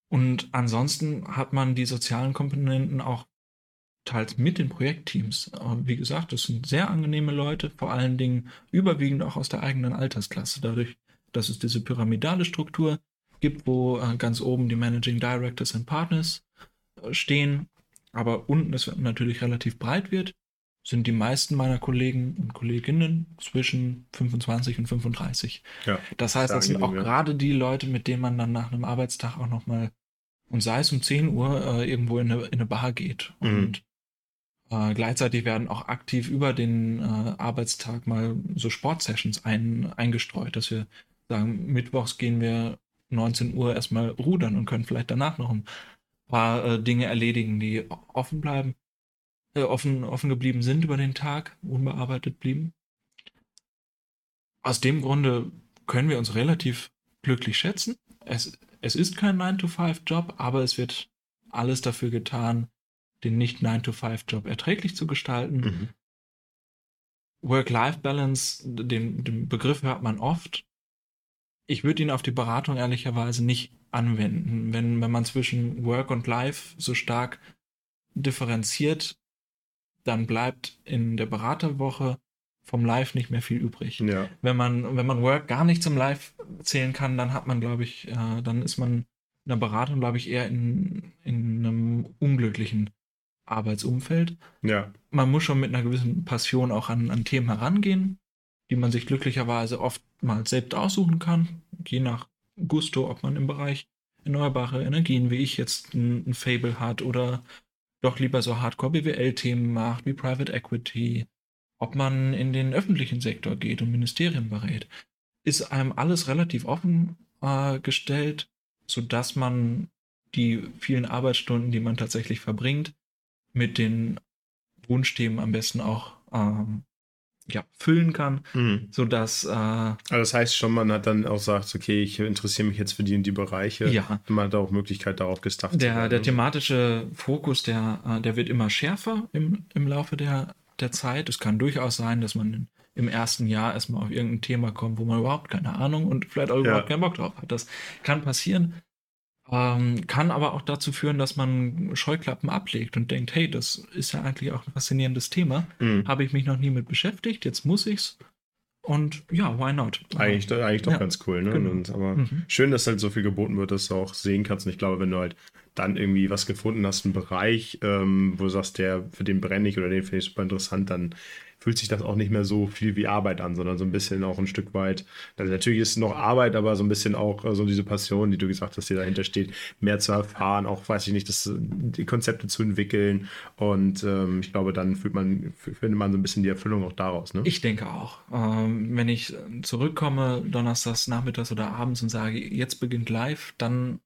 [SPEAKER 3] Und ansonsten hat man die sozialen Komponenten auch teils mit den Projektteams. wie gesagt, das sind sehr angenehme Leute, vor allen Dingen überwiegend auch aus der eigenen Altersklasse. Dadurch, dass es diese pyramidale Struktur gibt, wo äh, ganz oben die Managing Directors und Partners äh, stehen aber unten es natürlich relativ breit wird, sind die meisten meiner Kollegen und Kolleginnen zwischen 25 und 35. Ja, das heißt, das sind auch ja. gerade die Leute, mit denen man dann nach einem Arbeitstag auch nochmal, und sei es um 10 Uhr, äh, irgendwo in eine, in eine Bar geht. Mhm. Und äh, gleichzeitig werden auch aktiv über den äh, Arbeitstag mal so Sportsessions ein, eingestreut, dass wir sagen, mittwochs gehen wir 19 Uhr erstmal rudern und können vielleicht danach noch ein paar äh, Dinge erledigen, die offen bleiben, äh, offen, offen geblieben sind über den Tag, unbearbeitet blieben. Aus dem Grunde können wir uns relativ glücklich schätzen. Es, es ist kein 9-to-5-Job, aber es wird alles dafür getan, den nicht 9-to-5-Job erträglich zu gestalten. Mhm. Work-Life-Balance, den, den Begriff hört man oft. Ich würde ihn auf die Beratung ehrlicherweise nicht anwenden. Wenn, wenn man zwischen Work und Life so stark differenziert, dann bleibt in der Beraterwoche vom Live nicht mehr viel übrig.
[SPEAKER 1] Ja.
[SPEAKER 3] Wenn man, wenn man Work gar nicht zum Live zählen kann, dann hat man, glaube ich, äh, dann ist man in der Beratung, glaube ich, eher in, in einem unglücklichen Arbeitsumfeld.
[SPEAKER 1] Ja.
[SPEAKER 3] Man muss schon mit einer gewissen Passion auch an, an Themen herangehen, die man sich glücklicherweise oftmals selbst aussuchen kann, je nach Gusto, ob man im Bereich erneuerbare Energien, wie ich jetzt ein, ein Fable hat oder doch lieber so Hardcore-BWL-Themen macht, wie Private Equity, ob man in den öffentlichen Sektor geht und Ministerien berät, ist einem alles relativ offen äh, gestellt, sodass man die vielen Arbeitsstunden, die man tatsächlich verbringt, mit den Wunschthemen am besten auch ähm, ja, füllen kann,
[SPEAKER 1] Mhm.
[SPEAKER 3] sodass äh,
[SPEAKER 1] Also das heißt schon, man hat dann auch sagt, okay, ich interessiere mich jetzt für die und die Bereiche.
[SPEAKER 3] ja,
[SPEAKER 1] Man hat auch Möglichkeit, darauf gestafft zu
[SPEAKER 3] der,
[SPEAKER 1] werden.
[SPEAKER 3] der thematische Fokus, der, äh, der wird immer schärfer im, im Laufe der, der Zeit. Es kann durchaus sein, dass man im ersten Jahr erstmal auf irgendein Thema kommt, wo man überhaupt keine Ahnung und vielleicht auch
[SPEAKER 1] Ja.
[SPEAKER 3] überhaupt keinen Bock drauf hat. Das kann passieren. Ähm, kann aber auch dazu führen, dass man Scheuklappen ablegt und denkt, hey, das ist ja eigentlich auch ein faszinierendes Thema.
[SPEAKER 1] Mhm.
[SPEAKER 3] Habe ich mich noch nie mit beschäftigt, jetzt muss ich's. Und ja, why not?
[SPEAKER 1] Eigentlich, doch- eigentlich doch
[SPEAKER 3] Ja,
[SPEAKER 1] ganz cool, ne?
[SPEAKER 3] genau.
[SPEAKER 1] Und, aber
[SPEAKER 3] Mhm.
[SPEAKER 1] schön, dass halt so viel geboten wird, dass du auch sehen kannst. Und ich glaube, wenn du halt dann irgendwie was gefunden hast, einen Bereich, ähm, wo du sagst, der für den brenne ich oder den finde ich super interessant, dann fühlt sich das auch nicht mehr so viel wie Arbeit an, sondern so ein bisschen auch ein Stück weit. Also natürlich ist es noch Arbeit, aber so ein bisschen auch äh, so diese Passion, die du gesagt hast, die dahinter steht, mehr zu erfahren, auch weiß ich nicht, das, die Konzepte zu entwickeln. Und ähm, ich glaube, dann fühlt man, findet man so ein bisschen die Erfüllung auch daraus, ne?
[SPEAKER 3] Ich denke auch. Ähm, wenn ich zurückkomme, donnerstags, nachmittags oder abends und sage, jetzt beginnt live, dann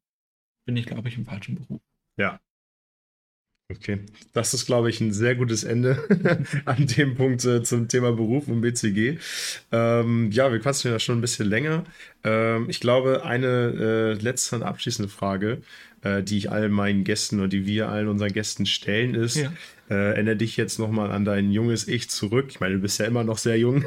[SPEAKER 3] bin ich, glaube ich, im falschen Beruf.
[SPEAKER 1] Okay, das ist, glaube ich, ein sehr gutes Ende [laughs] an dem Punkt äh, zum Thema Beruf und BCG. Ähm, ja, wir quatschen ja schon ein bisschen länger. Ähm, ich glaube, eine äh, letzte und abschließende Frage, äh, die ich allen meinen Gästen und die wir allen unseren Gästen stellen, ist,
[SPEAKER 3] Ja.
[SPEAKER 1] äh, erinnere dich jetzt nochmal an dein junges Ich zurück. Ich meine, du bist ja immer noch sehr jung.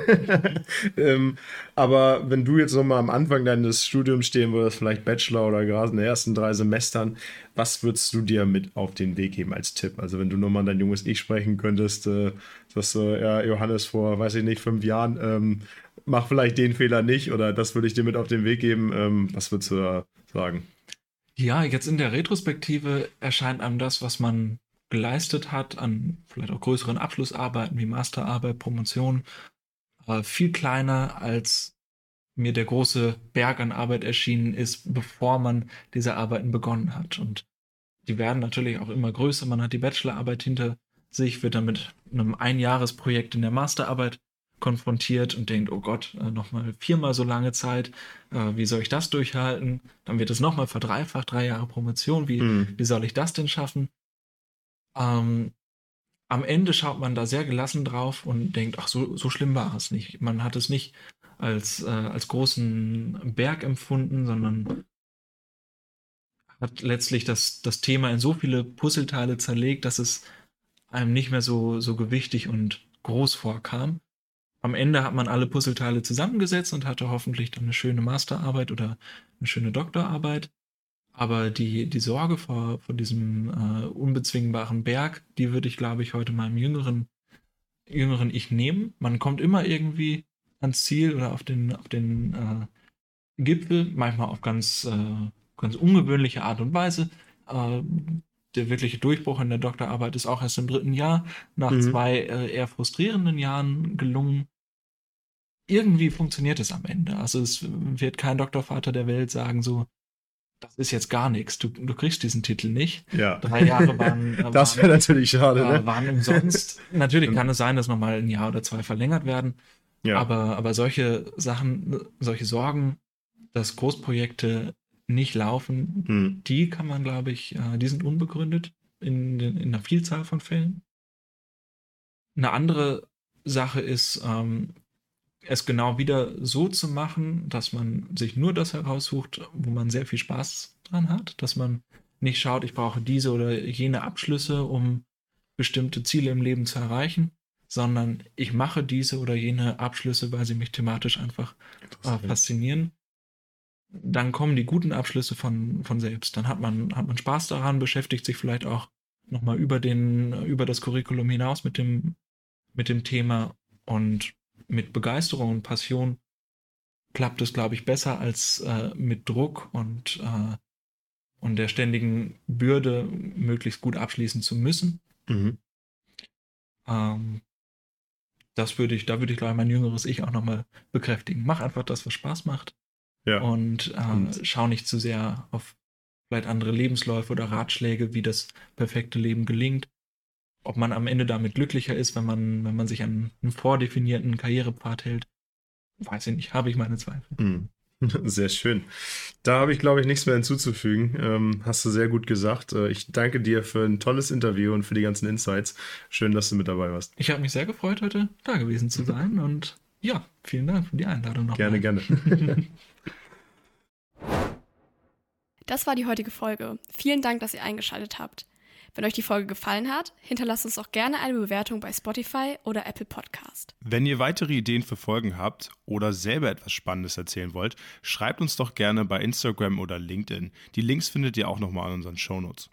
[SPEAKER 1] [laughs] ähm, aber wenn du jetzt nochmal am Anfang deines Studiums stehen würdest, vielleicht Bachelor oder gerade in den ersten drei Semestern, was würdest du dir mit auf den Weg geben als Tipp? Also wenn du nochmal an dein junges Ich sprechen könntest, äh, dass du, ja, Johannes vor, weiß ich nicht, fünf Jahren, ähm, mach vielleicht den Fehler nicht oder das würde ich dir mit auf den Weg geben. Ähm, was würdest du da sagen?
[SPEAKER 3] Ja, jetzt in der Retrospektive erscheint einem das, was man geleistet hat, an vielleicht auch größeren Abschlussarbeiten wie Masterarbeit, Promotion, äh, viel kleiner als mir der große Berg an Arbeit erschienen ist, bevor man diese Arbeiten begonnen hat. Und die werden natürlich auch immer größer. Man hat die Bachelorarbeit hinter sich, wird dann mit einem Einjahresprojekt in der Masterarbeit konfrontiert und denkt, oh Gott, äh, nochmal viermal so lange Zeit, äh, wie soll ich das durchhalten? Dann wird es nochmal verdreifacht, drei Jahre Promotion, wie,
[SPEAKER 1] Hm.
[SPEAKER 3] wie soll ich das denn schaffen? Ähm, am Ende schaut man da sehr gelassen drauf und denkt, ach, so, so schlimm war es nicht. Man hat es nicht als, äh, als großen Berg empfunden, sondern hat letztlich das, das Thema in so viele Puzzleteile zerlegt, dass es einem nicht mehr so, so gewichtig und groß vorkam. Am Ende hat man alle Puzzleteile zusammengesetzt und hatte hoffentlich dann eine schöne Masterarbeit oder eine schöne Doktorarbeit. Aber die, die Sorge vor, vor diesem äh, unbezwingbaren Berg, die würde ich, glaube ich, heute meinem jüngeren, jüngeren Ich nehmen. Man kommt immer irgendwie ans Ziel oder auf den, auf den äh, Gipfel, manchmal auf ganz, äh, ganz ungewöhnliche Art und Weise. Äh, der wirkliche Durchbruch in der Doktorarbeit ist auch erst im dritten Jahr, nach
[SPEAKER 1] Mhm.
[SPEAKER 3] zwei äh, eher frustrierenden Jahren gelungen. Irgendwie funktioniert es am Ende. Also es wird kein Doktorvater der Welt sagen so, das ist jetzt gar nichts, du, du kriegst diesen Titel nicht.
[SPEAKER 1] Ja.
[SPEAKER 3] Drei Jahre waren, [laughs] äh,
[SPEAKER 1] Das wäre natürlich schade,
[SPEAKER 3] äh,
[SPEAKER 1] ne?
[SPEAKER 3] waren umsonst. [laughs] Natürlich kann es sein, dass nochmal ein Jahr oder zwei verlängert werden.
[SPEAKER 1] Ja.
[SPEAKER 3] Aber, aber solche Sachen, solche Sorgen, dass Großprojekte nicht laufen,
[SPEAKER 1] Hm.
[SPEAKER 3] die kann man, glaube ich, äh, die sind unbegründet in, in einer Vielzahl von Fällen. Eine andere Sache ist, ähm, es genau wieder so zu machen, dass man sich nur das heraussucht, wo man sehr viel Spaß dran hat, dass man nicht schaut, ich brauche diese oder jene Abschlüsse, um bestimmte Ziele im Leben zu erreichen, sondern ich mache diese oder jene Abschlüsse, weil sie mich thematisch einfach äh, faszinieren. dann kommen die guten Abschlüsse von, von selbst. Dann hat man, hat man Spaß daran, beschäftigt sich vielleicht auch nochmal über den, über das Curriculum hinaus mit dem, mit dem Thema und mit Begeisterung und Passion klappt es, glaube ich, besser als äh, mit Druck und, äh, und der ständigen Bürde, möglichst gut abschließen zu müssen. Mhm. Ähm, das würde ich, da würde ich, glaube ich, mein jüngeres Ich auch nochmal bekräftigen. Mach einfach das, was Spaß macht. Ja. Und, äh, und schau nicht zu sehr auf vielleicht andere Lebensläufe oder Ratschläge, wie das perfekte Leben gelingt. Ob man am Ende damit glücklicher ist, wenn man, wenn man sich an einen vordefinierten Karrierepfad hält, weiß ich nicht, habe ich meine Zweifel. Mhm. [laughs]
[SPEAKER 1] Sehr schön. Da habe ich, glaube ich, nichts mehr hinzuzufügen. Ähm, hast du sehr gut gesagt. Äh, ich danke dir für ein tolles Interview und für die ganzen Insights. Schön, dass du mit dabei warst.
[SPEAKER 3] Ich habe mich sehr gefreut, heute da gewesen zu sein. [laughs] Und ja, vielen Dank für die Einladung noch.
[SPEAKER 1] Gerne, gerne. [laughs]
[SPEAKER 2] das war die heutige Folge. Vielen Dank, dass ihr eingeschaltet habt. Wenn euch die Folge gefallen hat, hinterlasst uns auch gerne eine Bewertung bei Spotify oder Apple Podcast.
[SPEAKER 1] Wenn ihr weitere Ideen für Folgen habt oder selber etwas Spannendes erzählen wollt, schreibt uns doch gerne bei Instagram oder LinkedIn. Die Links findet ihr auch nochmal in unseren Shownotes.